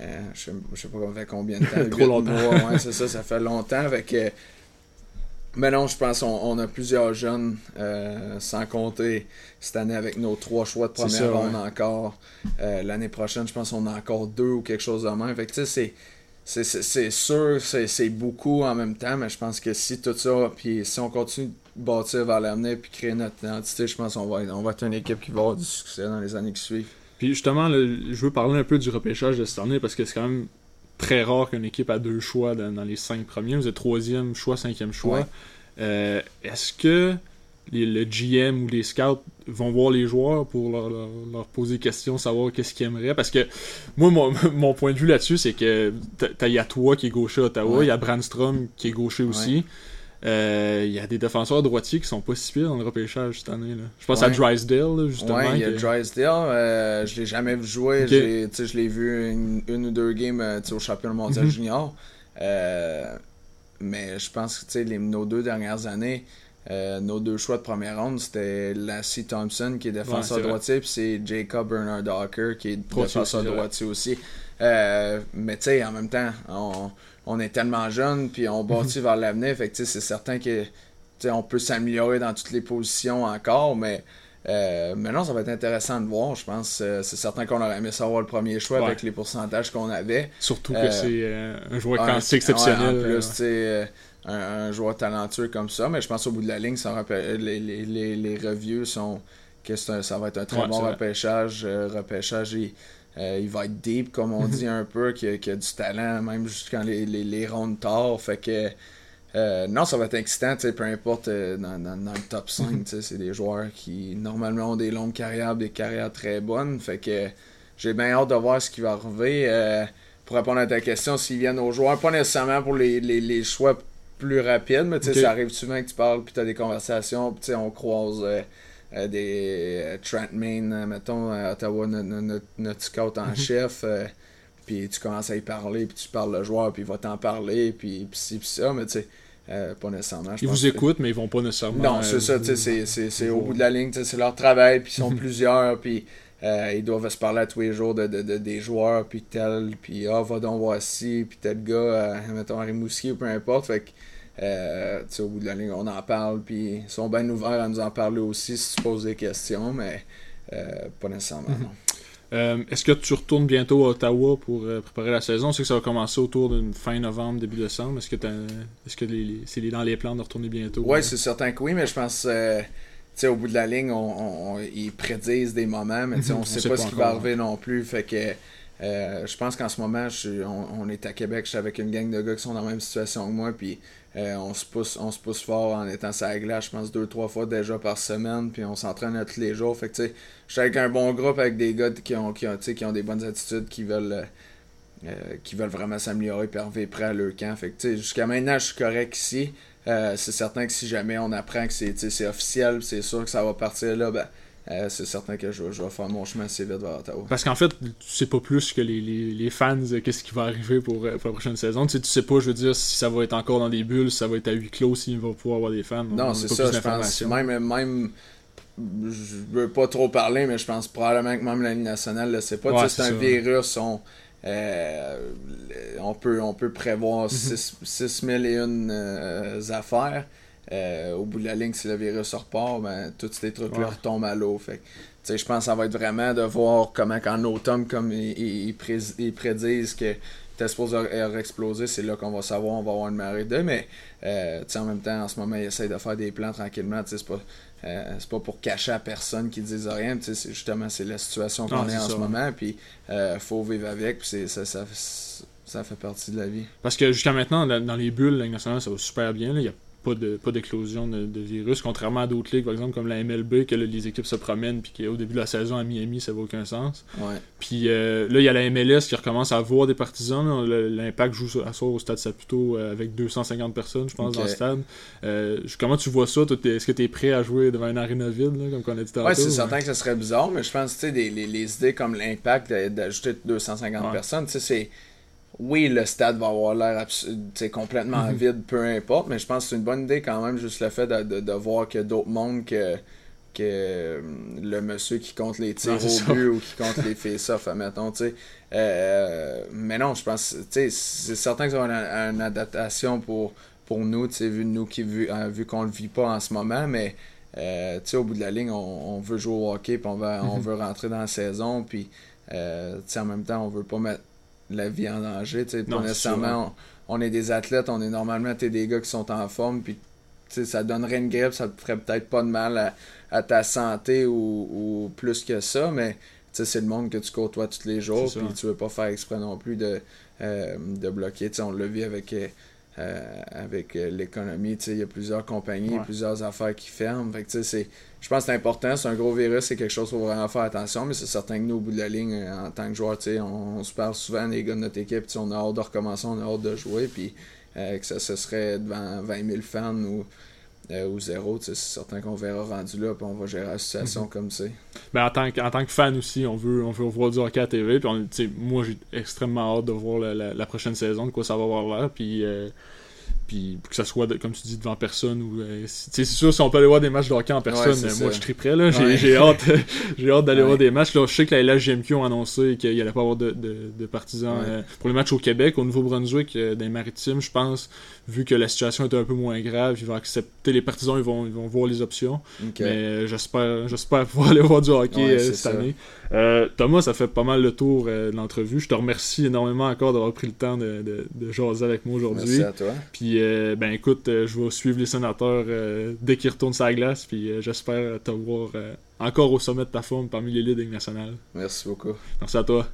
Euh, je, sais, pas combien de temps. Trop longtemps. ouais, c'est ça, ça fait longtemps. Avec, mais non, je pense qu'on a plusieurs jeunes, euh, sans compter cette année avec nos trois choix de première ronde encore. Euh, l'année prochaine, je pense qu'on a encore deux ou quelque chose de même. Fait que c'est c'est sûr, c'est beaucoup en même temps, mais je pense que si tout ça, puis si on continue de bâtir vers l'avenir puis créer notre identité, je pense qu'on va, on va être une équipe qui va avoir du succès dans les années qui suivent. Puis justement, je veux parler un peu du repêchage de cette année parce que c'est quand même très rare qu'une équipe a deux choix dans, les cinq premiers. Vous êtes troisième choix, cinquième choix. Euh, est-ce que le GM ou les scouts vont voir les joueurs pour leur, leur, poser des questions, savoir qu'est-ce qu'ils aimeraient? Parce que moi, mon, point de vue là-dessus, c'est que il y a toi qui est gaucher à Ottawa, il y a Brandstrom qui est gaucher aussi. Euh, il y a des défenseurs droitiers qui sont pas si pires dans le repêchage cette année. Là. Je pense à Drysdale, justement. Oui, il y a Drysdale. Euh, je l'ai jamais vu jouer. Je l'ai vu une, une, ou deux games euh, au championnat mondial mhm. junior. mais je pense que les, nos deux dernières années, euh, nos deux choix de première ronde, c'était Lassie Thompson qui est défenseur droitier, puis c'est Jacob Bernard Docker qui est défenseur droitier aussi. Euh, mais tu sais, en même temps, on, est tellement jeune, puis on bâtit vers l'avenir, fait que c'est certain que on peut s'améliorer dans toutes les positions encore, mais euh, non, ça va être intéressant de voir. Je pense c'est certain qu'on aurait aimé savoir le premier choix avec les pourcentages qu'on avait. Surtout que c'est un joueur quand exceptionnel. en plus, un, joueur talentueux comme ça, mais je pense au bout de la ligne, ça les, les, les, les reviews sont que ça va être un très bon repêchage. Euh, repêchage, il, euh, il, va être deep, comme on dit un peu, qui a, a, du talent, même jusqu'à les, les, les rondes tard. Fait que euh, non, ça va être excitant, peu importe dans, dans, le top 5, c'est des joueurs qui normalement ont des longues carrières, des carrières très bonnes. Fait que j'ai bien hâte de voir ce qui va arriver. pour répondre à ta question, s'ils viennent aux joueurs, pas nécessairement pour les, les, les choix plus rapide, mais sais, ça arrive souvent que tu parles, puis tu as des conversations, puis on croise euh, euh, des euh, Trent Main, mettons, à Ottawa, notre, scout en mhm. chef, puis tu commences à y parler, puis tu parles le joueur, puis il va t'en parler, puis ci, puis ça, mais tu sais. pas nécessairement. Ils vous écoutent, mais ils vont pas nécessairement. Non, c'est ça, c'est au bout de la ligne, c'est leur travail, puis ils sont mhm. plusieurs, puis ils doivent se parler à tous les jours de, des joueurs, puis tel, puis ah, va donc voir ci, puis tel gars, mettons, à Rimouski ou peu importe. Fait que euh, au bout de la ligne, on en parle, puis ils sont bien ouverts à nous en parler aussi si tu poses des questions, mais euh, pas nécessairement. Mhm. Euh, est-ce que tu retournes bientôt à Ottawa pour préparer la saison? C'est que ça va commencer autour de fin novembre, début décembre. Est-ce que est-ce que c'est dans les plans de retourner bientôt? Oui, c'est certain que oui, mais je pense au bout de la ligne, on, ils prédisent des moments, mais on ne sait, pas, ce qui va arriver non plus. Fait que je pense qu'en ce moment, on, est à Québec, je suis avec une gang de gars qui sont dans la même situation que moi, puis euh, on, se pousse, fort en étant sur la glace, je pense, deux, trois fois déjà par semaine, puis on s'entraîne tous les jours. Fait je suis avec un bon groupe, avec des gars qui ont, qui ont, qui ont des bonnes attitudes, qui veulent, euh, qui veulent vraiment s'améliorer et arriver prêt à leur camp. Jusqu'à maintenant, je suis correct ici. Euh, c'est certain que si jamais on apprend que c'est officiel, c'est sûr que ça va partir là, ben, euh, c'est certain que je, vais faire mon chemin assez vite vers Ottawa. Parce qu'en fait, tu sais pas plus que les, les, fans qu'est-ce qui va arriver pour, euh, pour, la prochaine saison. Tu sais, tu sais pas, je veux dire, si ça va être encore dans des bulles, si ça va être à huis clos, s'il va pouvoir avoir des fans. Non, c'est ça, je pense. Même, même, je veux pas trop parler, mais je pense probablement que même la Ligue nationale le sait pas. c'est un virus, on, euh, on, peut, on peut prévoir 6001 mhm. affaires. Euh, au bout de la ligne, si le virus repart, ben, tous ces trucs-là retombent à l'eau. Fait je pense que ça va être vraiment de voir comment, en automne, comme ils, prédisent que t'es supposé exploser, c'est là qu'on va savoir, on va avoir une marée de. Mais euh, en même temps, en ce moment, ils essayent de faire des plans tranquillement. C'est pas, euh, pas pour cacher à personne qu'ils disent rien. C'est justement, c'est la situation qu'on est, en ce moment. Puis il faut vivre avec. Puis ça, ça, ça, fait partie de la vie. Parce que jusqu'à maintenant, dans les bulles, la nationale, ça va super bien. Il y a pas de pas d'éclosion de, de, virus, contrairement à d'autres ligues, par exemple comme la MLB, que les équipes se promènent, puis qu'au début de la saison à Miami, ça n'a aucun sens. Ouais. Puis euh, là, il y a la MLS qui recommence à avoir des partisans. L'impact joue à soir au stade Saputo euh, avec 250 personnes, je pense, dans le stade. Euh, comment tu vois ça? Est-ce que tu es prêt à jouer devant une arena vide, là, comme on a dit tantôt? Ouais, c'est certain que ce serait bizarre, mais je pense, tu sais, des- les, les idées comme l'impact d'ajouter 250 Ouais. personnes, c'est. Oui, le stade va avoir l'air complètement Mhm. vide, peu importe, mais je pense que c'est une bonne idée quand même, juste le fait de, de, de voir que d'autres mondes que, que euh, le monsieur qui compte les tirs Non, au but ou qui compte les face-off, admettons, tu sais. Euh, mais non, je pense, tu sais, c'est certain que ça va être une, une adaptation pour, pour nous, tu sais, vu, nous qui, vu, euh, vu qu'on le vit pas en ce moment, mais euh, tu sais, au bout de la ligne, on, on veut jouer au hockey, puis on, va, on Mhm. veut rentrer dans la saison, puis euh, tu sais, en même temps, on veut pas mettre la vie en danger, tu sais, pas Non, nécessairement, on, on est des athlètes, on est normalement t'es des gars qui sont en forme, puis tu sais, ça donnerait une grippe, ça te ferait peut-être pas de mal à, à ta santé ou, ou plus que ça, mais tu sais, c'est le monde que tu côtoies tous les jours, puis tu veux pas faire exprès non plus de, euh, de bloquer. Tu sais, on l'a vu avec, euh, avec euh, l'économie, il y a plusieurs compagnies, Ouais. plusieurs affaires qui ferment. Fait que, tu sais, c'est- je pense que c'est important, c'est un gros virus, c'est quelque chose qu'il faut vraiment faire attention, mais c'est certain que nous, au bout de la ligne, euh, en tant que joueur, tu sais, on, on se parle souvent, les gars de notre équipe, on a hâte de recommencer, on a hâte de jouer, puis euh, que ça ce serait devant 20 000 fans ou, euh, ou zéro, c'est certain qu'on verra rendu là, puis on va gérer la situation comme c'est. Ben, en, tant que, en tant que fan aussi, on veut, on veut voir du hockey à TV. Puis on- moi, j'ai extrêmement hâte de voir la, la- la prochaine saison, de quoi ça va avoir l'air. Puis, euh, puis que ça soit, de- comme tu dis, devant personne. ou euh, c'est sûr, si on peut aller voir des matchs de hockey en personne, euh, moi, je triperais. Là. J'ai, Ouais. hâte, j'ai hâte d'aller Ouais. voir des matchs. Là, je sais que la LHGMQ ont annoncé qu'il allait pas avoir de, de- de partisans euh, pour les matchs au Québec. Au Nouveau-Brunswick, euh, dans les maritimes, je pense, vu que la situation est un peu moins grave, ils vont accepter les partisans, ils vont, ils vont voir les options. Mais euh, j'espère, j'espère pouvoir aller voir du hockey euh, cette ça. année. Euh, Thomas, ça fait pas mal le tour euh, de l'entrevue. Je te remercie énormément encore d'avoir pris le temps de, de, de jaser avec moi aujourd'hui. Merci à toi. Puis, euh, ben écoute, je vais suivre les sénateurs dès qu'ils retournent sur la glace. Puis, j'espère te voir encore au sommet de ta forme parmi les Ligues nationales. Merci beaucoup. Merci à toi.